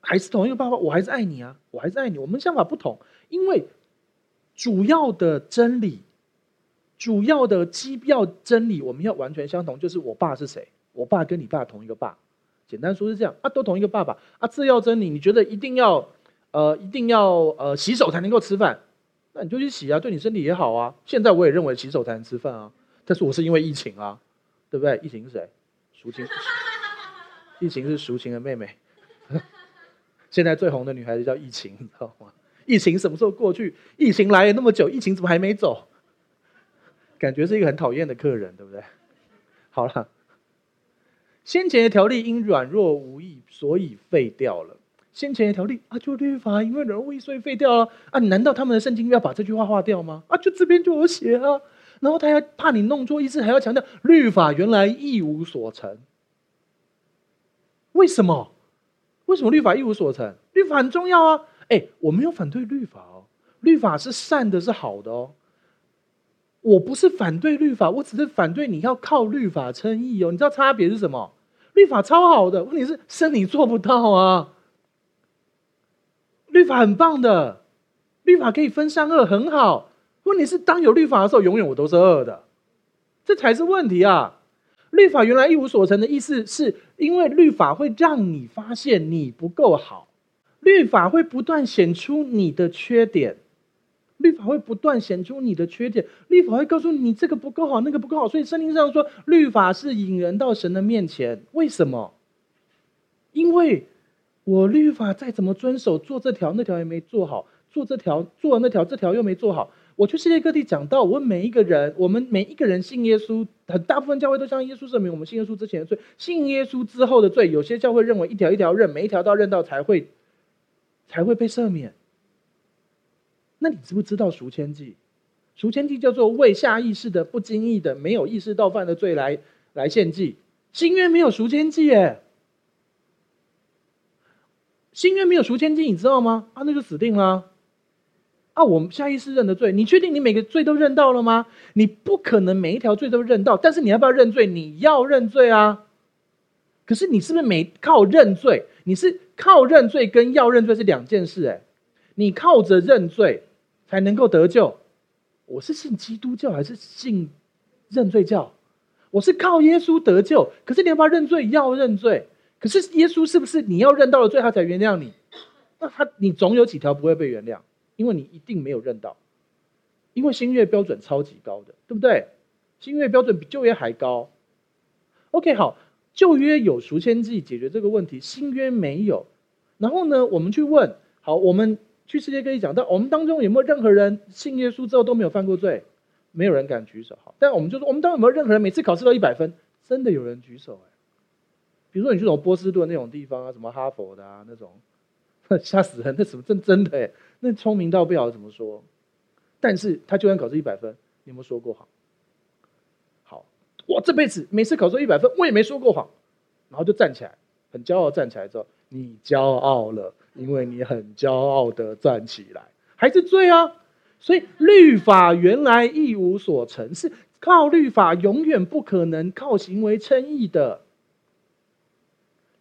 还是同一个爸爸，我还是爱你啊，我还是爱你。我们想法不同，因为主要的真理。主要的基要真理，我们要完全相同，就是我爸是谁？我爸跟你爸同一个爸，简单说是这样啊，都同一个爸爸啊。次要真理，你觉得一定要呃，一定要呃洗手才能够吃饭，那你就去洗啊，对你身体也好啊。现在我也认为洗手才能吃饭啊，但是我是因为疫情啊，对不对？疫情是谁？淑琴，疫情是淑琴的妹妹。现在最红的女孩子叫疫情，你知道吗？疫情什么时候过去？疫情来了那么久，疫情怎么还没走？感觉是一个很讨厌的客人，对不对？[LAUGHS] 好了，先前的条例因软弱无益，所以废掉了。先前的条例啊，就律法因为软弱无益，所以废掉了啊。难道他们的圣经要把这句话划掉吗？啊，就这边就有写啊。然后他还怕你弄错意思，还要强调律法原来一无所成。为什么？为什么律法一无所成？律法很重要啊。哎，我没有反对律法哦，律法是善的，是好的哦。我不是反对律法，我只是反对你要靠律法称义哦。你知道差别是什么？律法超好的，问题是生你做不到啊。律法很棒的，律法可以分善恶，很好。问题是当有律法的时候，永远我都是恶的，这才是问题啊。律法原来一无所成的意思，是因为律法会让你发现你不够好，律法会不断显出你的缺点。律法会不断显出你的缺点，律法会告诉你这个不够好，那个不够好。所以圣经上说，律法是引人到神的面前。为什么？因为我律法再怎么遵守，做这条那条也没做好，做这条做那条这条又没做好，我去世界各地讲道，我问每一个人，我们每一个人信耶稣，很大部分教会都向耶稣证明我们信耶稣之前的罪，信耶稣之后的罪，有些教会认为一条一条认，每一条都要认到才会才会被赦免。那你知不知道赎愆祭？赎愆祭叫做为下意识的、不经意的、没有意识到犯的罪来来献祭。新约没有赎愆祭耶，新约没有赎愆祭，你知道吗？啊，那就死定了。啊，我们下意识认的罪，你确定你每个罪都认到了吗？你不可能每一条罪都认到，但是你要不要认罪？你要认罪啊。可是你是不是没靠认罪？你是靠认罪跟要认罪是两件事哎。你靠着认罪。才能够得救。我是信基督教还是信认罪教？我是靠耶稣得救。可是你要不要认罪？要认罪。可是耶稣是不是你要认到了罪，他才原谅你？那他你总有几条不会被原谅，因为你一定没有认到。因为新约标准超级高的，对不对？新约标准比旧约还高。OK，好，旧约有赎愆祭解决这个问题，新约没有。然后呢，我们去问，好，我们。去世界各地讲但，我们当中有没有任何人信耶稣之后都没有犯过罪？没有人敢举手。好，但我们就说，我们当中有没有任何人每次考试都一百分？真的有人举手哎。比如说你去什么波士顿那种地方啊，什么哈佛的啊那种，[LAUGHS] 吓死人！那什么真真的哎，那聪明到不晓得怎么说。但是他就算考试一百分，你有没有说过谎？好，我这辈子每次考试一百分，我也没说过谎。然后就站起来，很骄傲站起来之后，你骄傲了。因为你很骄傲的站起来，还是罪啊！所以律法原来一无所成，是靠律法永远不可能靠行为称义的。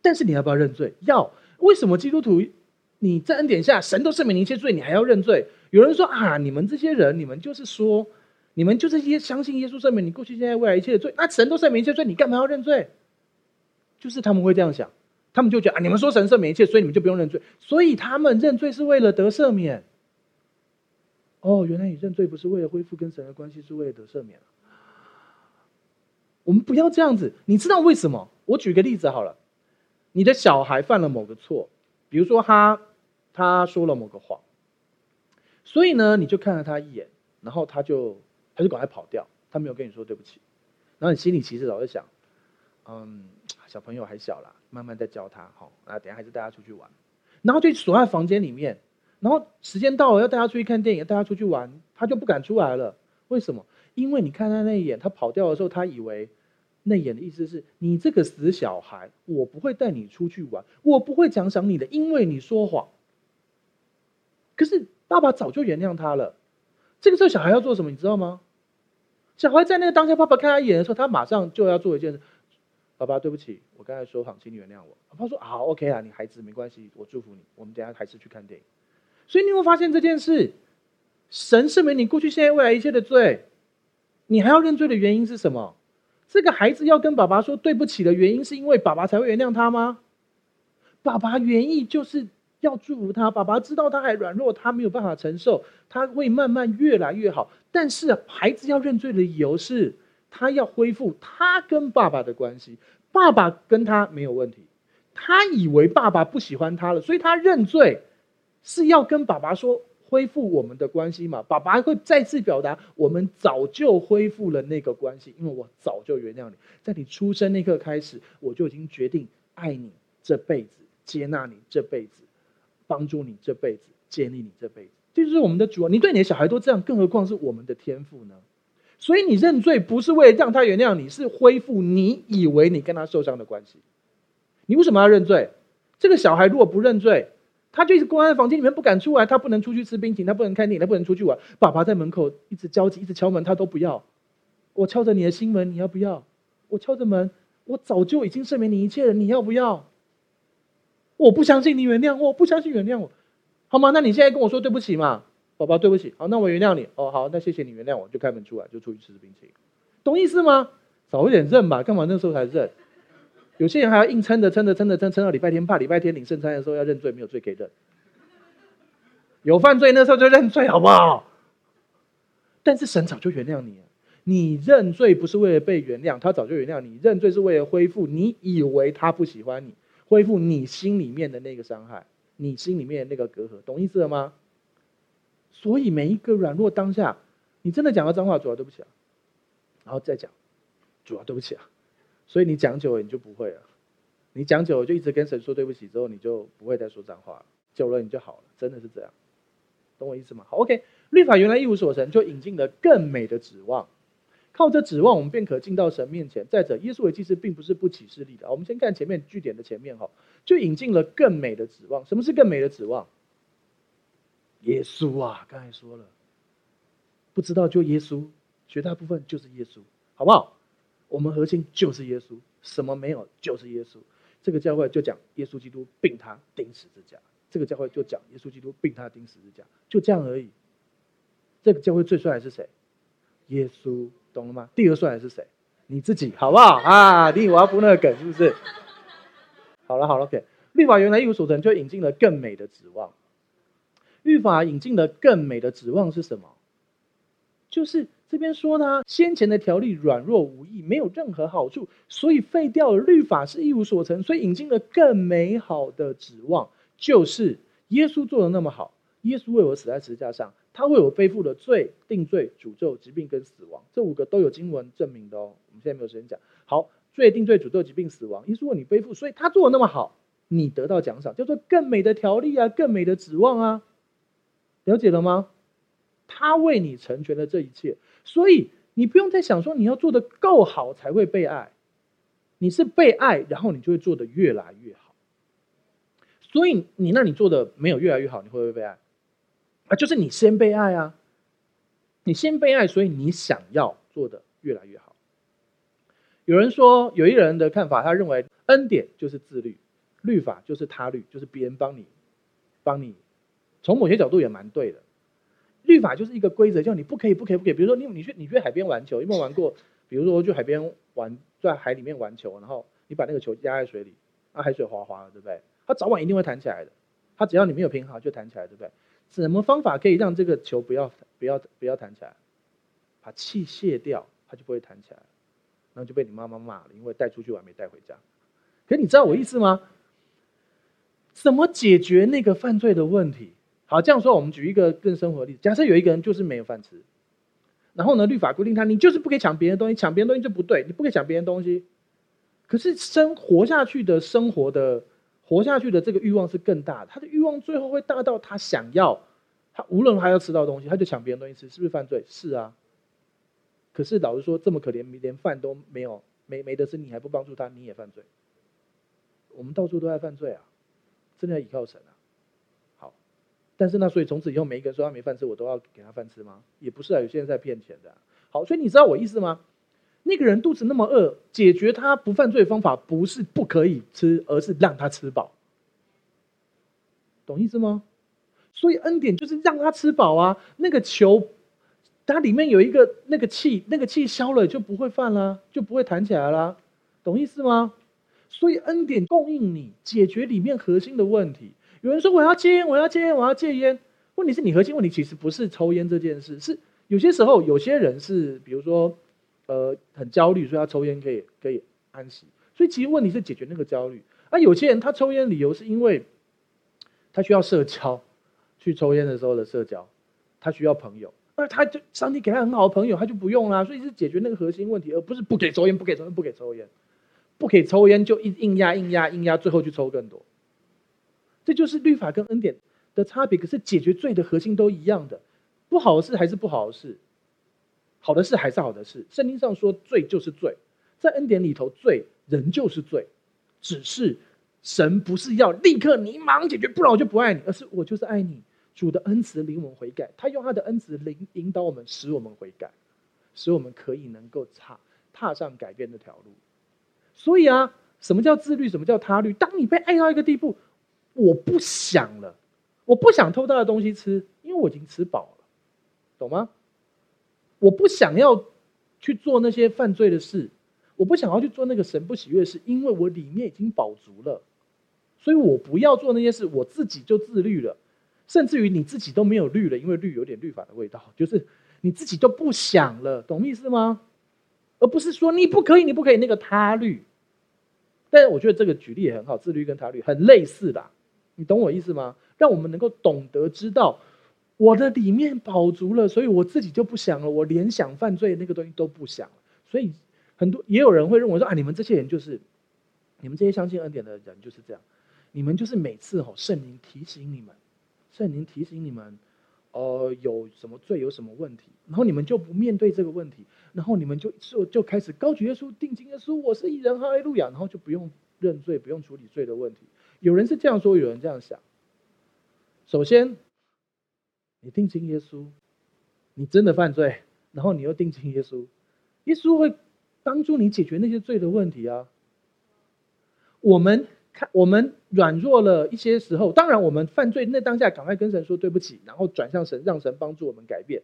但是你要不要认罪？要。为什么基督徒你在恩典下，神都赦免你一切罪，你还要认罪？有人说啊，你们这些人，你们就是说，你们就是耶相信耶稣赦免你过去、现在、未来一切的罪，那神都赦免一切罪，你干嘛要认罪？就是他们会这样想。他们就觉得啊，你们说神赦免一切，所以你们就不用认罪。所以他们认罪是为了得赦免。哦，原来你认罪不是为了恢复跟神的关系，是为了得赦免。我们不要这样子。你知道为什么？我举个例子好了。你的小孩犯了某个错，比如说他他说了某个谎，所以呢，你就看了他一眼，然后他就他就赶快跑掉，他没有跟你说对不起。然后你心里其实老是想，嗯。小朋友还小啦，慢慢再教他。好，啊，等下还是带他出去玩，然后就锁在房间里面。然后时间到了，要带他出去看电影，带他出去玩，他就不敢出来了。为什么？因为你看他那一眼，他跑掉的时候，他以为那眼的意思是你这个死小孩，我不会带你出去玩，我不会奖赏你的，因为你说谎。可是爸爸早就原谅他了。这个时候小孩要做什么？你知道吗？小孩在那个当下，爸爸看他一眼的时候，他马上就要做一件事。爸爸，对不起，我刚才说谎，请你原谅我。爸爸说：“好，OK 啊，你孩子没关系，我祝福你。我们等下还是去看电影。”所以你会发现这件事，神赦免你过去、现在、未来一切的罪，你还要认罪的原因是什么？这个孩子要跟爸爸说对不起的原因，是因为爸爸才会原谅他吗？爸爸原意就是要祝福他。爸爸知道他还软弱，他没有办法承受，他会慢慢越来越好。但是孩子要认罪的理由是。他要恢复他跟爸爸的关系，爸爸跟他没有问题，他以为爸爸不喜欢他了，所以他认罪，是要跟爸爸说恢复我们的关系嘛？爸爸会再次表达，我们早就恢复了那个关系，因为我早就原谅你，在你出生那刻开始，我就已经决定爱你这辈子，接纳你这辈子，帮助你这辈子，建立你这辈子，这就是我们的主啊！你对你的小孩都这样，更何况是我们的天赋呢？所以你认罪不是为了让他原谅你，是恢复你以为你跟他受伤的关系。你为什么要认罪？这个小孩如果不认罪，他就一直关在房间里面不敢出来，他不能出去吃冰淇淋，他不能看电影，他不能出去玩。爸爸在门口一直焦急，一直敲门，他都不要。我敲着你的心门，你要不要？我敲着门，我早就已经赦免你一切了，你要不要？我不相信你原谅我，我不相信原谅我，好吗？那你现在跟我说对不起嘛？宝宝，对不起，好，那我原谅你。哦，好，那谢谢你原谅我，就开门出来，就出去吃冰淇淋，懂意思吗？早一点认吧，干嘛那时候才认？有些人还要硬撑着，撑着，撑着，撑撑到礼拜天，怕礼拜天领圣餐的时候要认罪，没有罪可以认。有犯罪那时候就认罪，好不好？但是神早就原谅你了，你认罪不是为了被原谅，他早就原谅你。认罪是为了恢复你以为他不喜欢你，恢复你心里面的那个伤害，你心里面的那个隔阂，懂意思了吗？所以每一个软弱当下，你真的讲了脏话，主啊，对不起啊，然后再讲，主啊，对不起啊。所以你讲久了，你就不会了。你讲久了，就一直跟神说对不起，之后你就不会再说脏话了。久了你就好了，真的是这样，懂我意思吗？好，OK。律法原来一无所成，就引进了更美的指望。靠着指望，我们便可进到神面前。再者，耶稣为祭司并不是不起势力的。我们先看前面句点的前面哈，就引进了更美的指望。什么是更美的指望？耶稣啊，刚才说了，不知道就耶稣，绝大部分就是耶稣，好不好？我们核心就是耶稣，什么没有就是耶稣。这个教会就讲耶稣基督并他钉十字架，这个教会就讲耶稣基督并他钉十字架，就这样而已。这个教会最帅的是谁？耶稣。懂了吗？第二帅的是谁？你自己，好不好啊？你以为我要铺那个梗是不是？好了好了，OK。律法原来一无所成，就引进了更美的指望。律法引进了更美的指望是什么？就是这边说呢，先前的条例软弱无益，没有任何好处，所以废掉了律法是一无所成，所以引进了更美好的指望，就是耶稣做的那么好，耶稣为我死在十字架上。他为我背负了罪、定罪、诅咒、疾病跟死亡，这五个都有经文证明的哦。我们现在没有时间讲。好，罪、定罪、诅咒、疾病、死亡，耶稣为你背负，所以他做的那么好，你得到奖赏，叫做更美的条例啊，更美的指望啊。了解了吗？他为你成全了这一切，所以你不用再想说你要做的够好才会被爱，你是被爱，然后你就会做得越来越好。所以你那你做的没有越来越好，你会不会被爱？啊，就是你先被爱啊，你先被爱，所以你想要做的越来越好。有人说，有一人的看法，他认为恩典就是自律，律法就是他律，就是别人帮你，帮你。从某些角度也蛮对的，律法就是一个规则，叫你不可以，不可以，不可以。比如说你你去你去海边玩球，有没有玩过？比如说去海边玩，在海里面玩球，然后你把那个球压在水里，那，海水滑滑的，对不对？它早晚一定会弹起来的，它只要你没有平衡就弹起来，对不对？什么方法可以让这个球不要不要不要弹起来？把气卸掉，它就不会弹起来，然后就被你妈妈骂了，因为带出去玩没带回家。可你知道我意思吗？怎么解决那个犯罪的问题？好，这样说，我们举一个更生活的例子。假设有一个人就是没有饭吃，然后呢，律法规定他，你就是不可以抢别人东西，抢别人东西就不对，你不可以抢别人东西。可是生活下去的生活的。活下去的这个欲望是更大的，他的欲望最后会大到他想要，他无论还要吃到东西，他就抢别人东西吃，是不是犯罪？是啊。可是老实说，这么可怜，连饭都没有，没没得吃，你还不帮助他，你也犯罪。我们到处都在犯罪啊，真的要依靠神啊。但是那所以从此以后，每一个人说他没饭吃，我都要给他饭吃吗？也不是啊，有些人在骗钱的。好，所以你知道我意思吗？那个人肚子那么饿，解决他不犯罪的方法不是不可以吃，而是让他吃饱，懂意思吗？所以恩典就是让他吃饱啊。那个球，它里面有一个那个气，那个气消了就不会犯了，就不会弹起来了，懂意思吗？所以恩典供应你解决里面核心的问题。有人说我要戒烟，我要戒烟，我要戒烟。问题是你核心问题其实不是抽烟这件事，是有些时候有些人是比如说。呃，很焦虑，所以他抽烟可以可以安息。所以其实问题是解决那个焦虑。而有些人他抽烟理由是因为他需要社交，去抽烟的时候的社交，他需要朋友。而他就上帝给他很好的朋友，他就不用啦。所以是解决那个核心问题，而不是不给抽烟，不给抽烟，不给抽烟，不给抽烟就硬硬压硬压硬压，最后去抽更多。这就是律法跟恩典的差别。可是解决罪的核心都一样的，不好的事还是不好的事。好的事还是好的事，圣经上说罪就是罪，在恩典里头罪仍旧是罪，只是神不是要立刻你马上解决，不然我就不爱你，而是我就是爱你。主的恩慈领我们悔改，他用他的恩慈领引导我们，使我们悔改，使我们可以能够踏踏上改变的条路。所以啊，什么叫自律？什么叫他律？当你被爱到一个地步，我不想了，我不想偷他的东西吃，因为我已经吃饱了，懂吗？我不想要去做那些犯罪的事，我不想要去做那个神不喜悦的事，因为我里面已经饱足了，所以我不要做那些事，我自己就自律了，甚至于你自己都没有律了，因为律有点律法的味道，[LAUGHS] 就是你自己都不想了，懂意思吗？而不是说你不可以，你不可以那个他律，但是我觉得这个举例也很好，自律跟他律很类似的，你懂我意思吗？让我们能够懂得知道。我的里面饱足了，所以我自己就不想了，我连想犯罪那个东西都不想了。所以很多也有人会认为说啊，你们这些人就是，你们这些相信恩典的人就是这样，你们就是每次吼圣灵提醒你们，圣灵提醒你们。呃，有什么罪，有什么问题，然后你们就不面对这个问题，然后你们就就就开始高举耶稣，定睛耶稣，我是义人，哈利路亚，然后就不用认罪，不用处理罪的问题。有人是这样说，有人这样想。首先，你定睛耶稣，你真的犯罪，然后你又定睛耶稣，耶稣会帮助你解决那些罪的问题啊。我们。看，我们软弱了一些时候，当然我们犯罪那当下赶快跟神说对不起，然后转向神，让神帮助我们改变。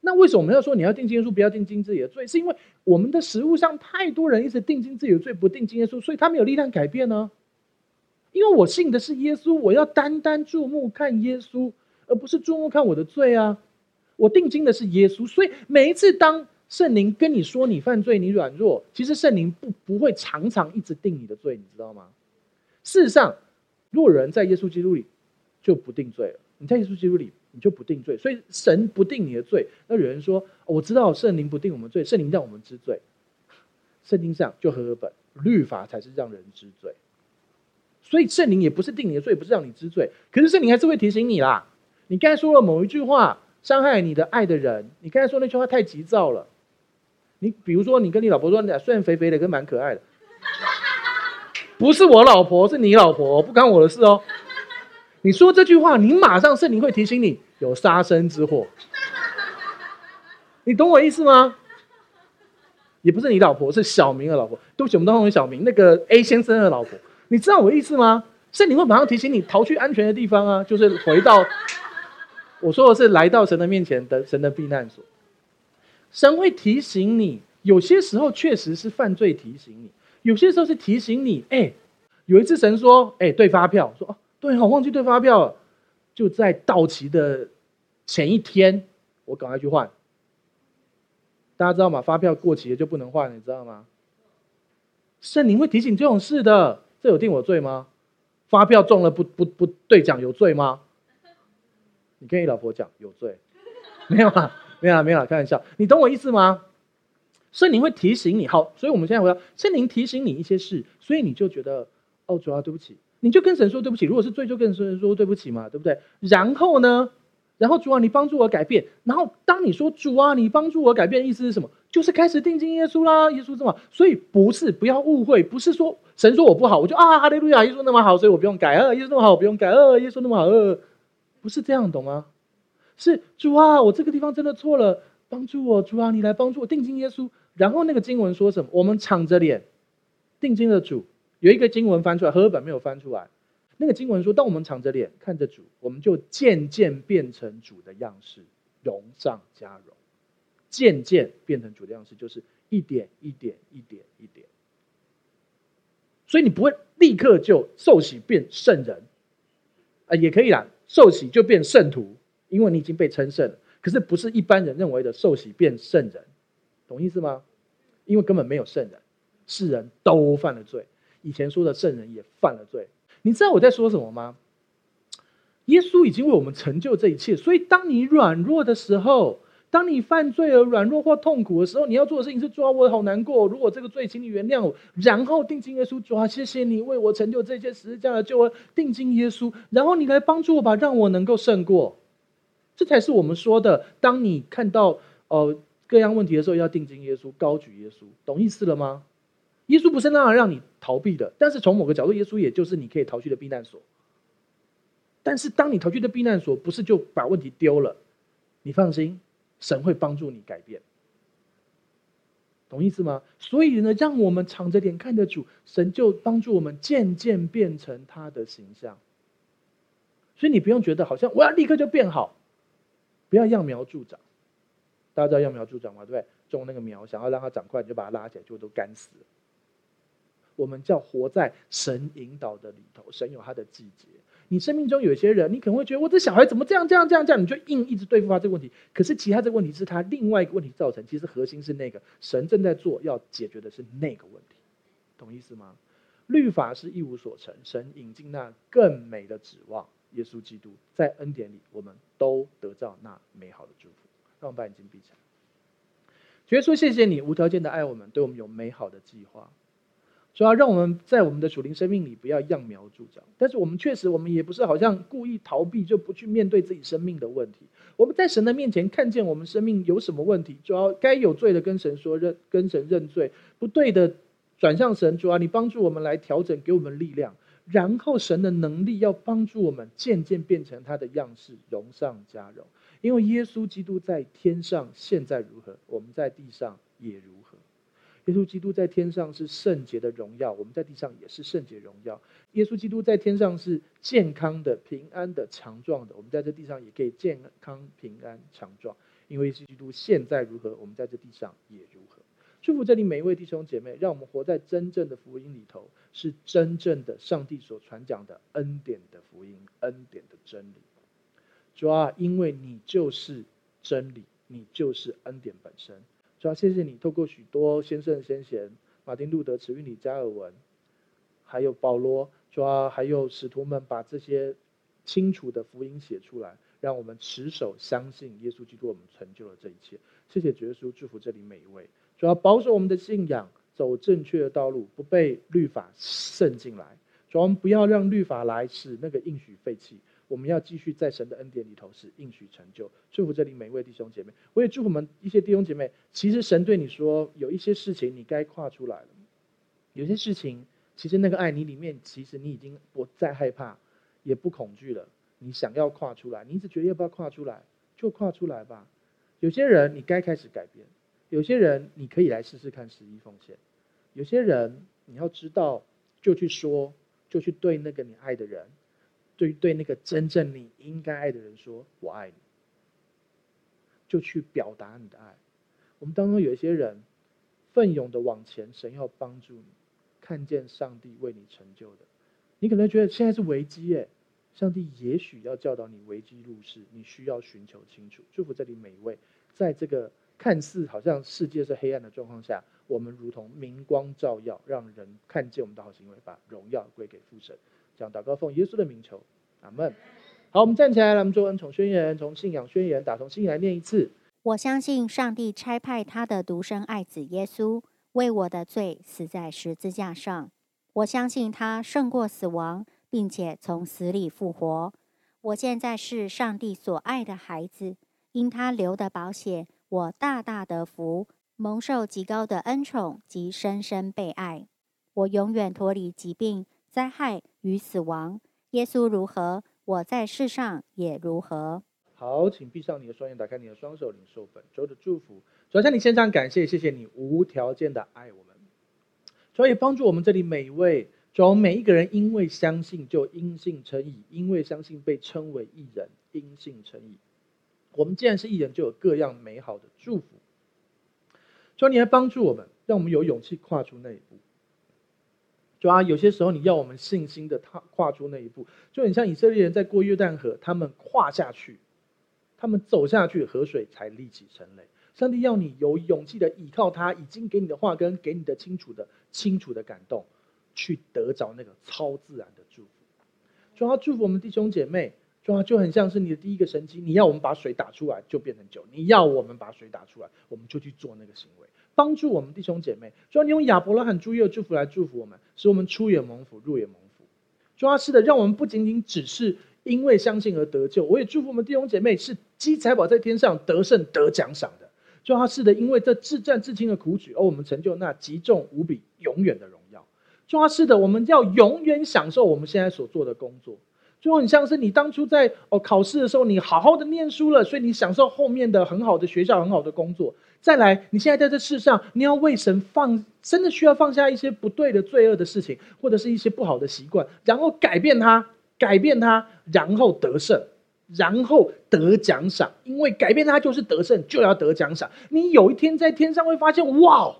那为什么我们要说你要定睛耶稣，不要定睛自己的罪？是因为我们的食物上太多人一直定睛自己的罪，不定睛耶稣，所以他没有力量改变呢？因为我信的是耶稣，我要单单注目看耶稣，而不是注目看我的罪啊！我定睛的是耶稣，所以每一次当圣灵跟你说你犯罪、你软弱，其实圣灵不不会常常一直定你的罪，你知道吗？事实上，若人在耶稣基督里，就不定罪了。你在耶稣基督里，你就不定罪。所以神不定你的罪。那有人说，我知道圣灵不定我们罪，圣灵让我们知罪。圣经上就合合本，律法才是让人知罪。所以圣灵也不是定你的罪，不是让你知罪。可是圣灵还是会提醒你啦。你刚才说了某一句话，伤害你的爱的人，你刚才说那句话太急躁了。你比如说，你跟你老婆说，你虽然肥肥的，跟蛮可爱的。不是我老婆，是你老婆，不关我的事哦。你说这句话，你马上圣灵会提醒你有杀身之祸。你懂我意思吗？也不是你老婆，是小明的老婆。对不起，我们都称小明，那个 A 先生的老婆。你知道我意思吗？圣灵会马上提醒你逃去安全的地方啊，就是回到 [LAUGHS] 我说的是来到神的面前的神的避难所。神会提醒你，有些时候确实是犯罪提醒你。有些时候是提醒你，哎，有一次神说，哎，对发票，说哦，对，我忘记对发票了，就在到期的前一天，我赶快去换。大家知道吗？发票过期了就不能换，你知道吗？圣灵会提醒这种事的，这有定我罪吗？发票中了不不不兑奖有罪吗？你跟你老婆讲有罪，[LAUGHS] 没有啊，没有啊，没有啊，开玩笑，你懂我意思吗？圣灵会提醒你，好，所以我们现在回到圣灵提醒你一些事，所以你就觉得，哦，主啊，对不起，你就跟神说对不起。如果是罪，就跟神说对不起嘛，对不对？然后呢，然后主啊，你帮助我改变。然后当你说主啊，你帮助我改变，意思是什么？就是开始定睛耶稣啦，耶稣这么，所以不是不要误会，不是说神说我不好，我就啊哈利路亚，耶稣那么好，所以我不用改啊，耶稣那么好，我不用改啊，耶稣那么好，呃，不是这样，懂吗？是主啊，我这个地方真的错了，帮助我，主啊，你来帮助我，定睛耶稣。然后那个经文说什么？我们敞着脸，定睛的主，有一个经文翻出来，和合本没有翻出来。那个经文说，当我们敞着脸看着主，我们就渐渐变成主的样式，荣上加荣。渐渐变成主的样式，就是一点一点一点一点。所以你不会立刻就受洗变圣人，啊，也可以啦，受洗就变圣徒，因为你已经被称圣了。可是不是一般人认为的受洗变圣人。懂意思吗？因为根本没有圣人，世人都犯了罪。以前说的圣人也犯了罪。你知道我在说什么吗？耶稣已经为我们成就这一切，所以当你软弱的时候，当你犯罪而软弱或痛苦的时候，你要做的事情是：主啊，我好难过。如果这个罪，请你原谅我。然后定睛耶稣，主啊，谢谢你为我成就这些十字架的救恩。定睛耶稣，然后你来帮助我吧，让我能够胜过。这才是我们说的。当你看到呃。各样问题的时候，要定睛耶稣，高举耶稣，懂意思了吗？耶稣不是那样让你逃避的，但是从某个角度，耶稣也就是你可以逃去的避难所。但是当你逃去的避难所，不是就把问题丢了，你放心，神会帮助你改变，懂意思吗？所以呢，让我们敞着脸看着主，神就帮助我们渐渐变成他的形象。所以你不用觉得好像我要立刻就变好，不要揠苗助长。大家知道揠苗助长吗？对不对？种那个苗，想要让它长快，你就把它拉起来，就都干死了。我们叫活在神引导的里头，神有他的季节。你生命中有些人，你可能会觉得我这小孩怎么这样这样这样这样，你就硬一直对付他这个问题。可是其他这个问题是他另外一个问题造成，其实核心是那个神正在做要解决的是那个问题，懂意思吗？律法是一无所成，神引进那更美的指望。耶稣基督，在恩典里，我们都得到那美好的祝福。让我们把眼睛闭起来。主耶稣，谢谢你无条件的爱我们，对我们有美好的计划。主要让我们在我们的属灵生命里不要揠苗助长，但是我们确实，我们也不是好像故意逃避，就不去面对自己生命的问题。我们在神的面前看见我们生命有什么问题，主要该有罪的跟神说认，跟神认罪，不对的转向神。主要你帮助我们来调整，给我们力量，然后神的能力要帮助我们渐渐变成他的样式，荣上加荣。因为耶稣基督在天上现在如何，我们在地上也如何。耶稣基督在天上是圣洁的荣耀，我们在地上也是圣洁荣耀。耶稣基督在天上是健康的、平安的、强壮的，我们在这地上也可以健康、平安、强壮。因为耶稣基督现在如何，我们在这地上也如何。祝福这里每一位弟兄姐妹，让我们活在真正的福音里头，是真正的上帝所传讲的恩典的福音、恩典的真理。主啊，因为你就是真理，你就是恩典本身。主要谢谢你，透过许多先圣先贤，马丁路德、慈运理、加尔文，还有保罗，主要还有使徒们，把这些清楚的福音写出来，让我们持守相信耶稣基督，我们成就了这一切。谢谢主耶稣，祝福这里每一位，主要保守我们的信仰，走正确的道路，不被律法渗进来。主要我们不要让律法来使那个应许废弃。我们要继续在神的恩典里头是应许成就，祝福这里每一位弟兄姐妹。我也祝福我们一些弟兄姐妹。其实神对你说，有一些事情你该跨出来了。有些事情，其实那个爱你里面，其实你已经不再害怕，也不恐惧了。你想要跨出来，你一直觉得要不要跨出来，就跨出来吧。有些人你该开始改变，有些人你可以来试试看十一奉献。有些人你要知道，就去说，就去对那个你爱的人。对对，那个真正你应该爱的人说“我爱你”，就去表达你的爱。我们当中有一些人奋勇的往前，神要帮助你，看见上帝为你成就的。你可能觉得现在是危机耶，上帝也许要教导你危机入世，你需要寻求清楚。祝福这里每一位，在这个看似好像世界是黑暗的状况下，我们如同明光照耀，让人看见我们的好行为，把荣耀归给父神。讲祷告，奉耶稣的名求，阿门。好，我们站起来，来，我们做恩宠宣言，从信仰宣言打从心里来念一次。我相信上帝差派他的独生爱子耶稣为我的罪死在十字架上。我相信他胜过死亡，并且从死里复活。我现在是上帝所爱的孩子，因他留的保险，我大大得福，蒙受极高的恩宠及深深被爱。我永远脱离疾病。灾害与死亡，耶稣如何，我在世上也如何。好，请闭上你的双眼，打开你的双手，领受本周的祝福。主要向你献上感谢，谢谢你无条件的爱我们。主要也帮助我们这里每一位，主要每一个人，因为相信就因信称义，因为相信被称为义人，因信称义。我们既然是艺人，就有各样美好的祝福。主要你来帮助我们，让我们有勇气跨出那一步。主啊，有些时候你要我们信心的踏跨出那一步，就很像以色列人在过约旦河，他们跨下去，他们走下去，河水才立起成垒。上帝要你有勇气的依靠他已经给你的话跟给你的清楚的清楚的感动，去得着那个超自然的祝福。主啊，祝福我们弟兄姐妹，主啊，就很像是你的第一个神迹，你要我们把水打出来就变成酒，你要我们把水打出来，我们就去做那个行为。帮助我们弟兄姐妹，主要你用亚伯拉罕、诸耶的祝福来祝福我们，使我们出也蒙福，入也蒙福。主要是的，让我们不仅仅只是因为相信而得救，我也祝福我们弟兄姐妹是积财宝在天上，得胜得奖赏的。主要是的，因为这至战至轻的苦举，而我们成就那极重无比、永远的荣耀。主要是的，我们要永远享受我们现在所做的工作。就很像是你当初在哦考试的时候，你好好的念书了，所以你享受后面的很好的学校、很好的工作。再来，你现在在这世上，你要为神放，真的需要放下一些不对的罪恶的事情，或者是一些不好的习惯，然后改变它，改变它，然后得胜，然后得奖赏。因为改变它就是得胜，就要得奖赏。你有一天在天上会发现，哇！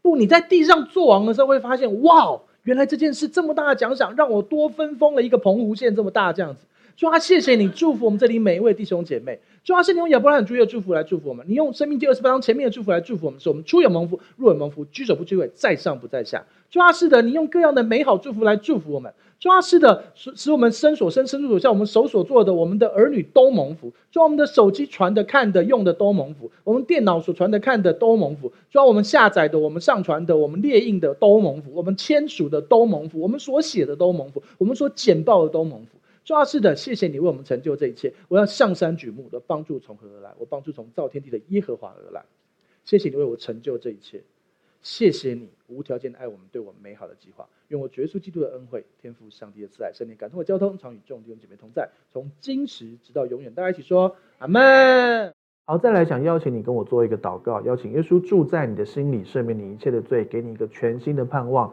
不，你在地上做王的时候会发现，哇！原来这件事这么大的奖赏，让我多分封了一个澎湖县这么大这样子。主啊，谢谢你祝福我们这里每一位弟兄姐妹。主要是你用亚伯拉罕主义的祝福来祝福我们，你用生命第二十八章前面的祝福来祝福我们，说我们出有蒙福，入有蒙福，居首不居尾，在上不在下。主要是的，你用各样的美好祝福来祝福我们。主要是的，使使我们身所生，身入所下，我们手所做的，我们的儿女都蒙福。主要我们的手机传的、看的、用的都蒙福，我们电脑所传的、看的都蒙福。主要我们下载的、我们上传的、我们列印的都蒙福，我们签署的都蒙福，我们所写的都蒙福，我们所简报的都蒙福。主要是的，谢谢你为我们成就这一切。我要向山举目的帮助从何而来？我帮助从造天地的耶和华而来。谢谢你为我成就这一切。谢谢你无条件的爱我们，对我们美好的计划。用我耶稣基督的恩惠、天父上帝的慈爱、圣灵感动的交通，常与众弟兄姐妹同在，从今时直到永远。大家一起说阿门。好，再来想邀请你跟我做一个祷告，邀请耶稣住在你的心里，赦免你一切的罪，给你一个全新的盼望。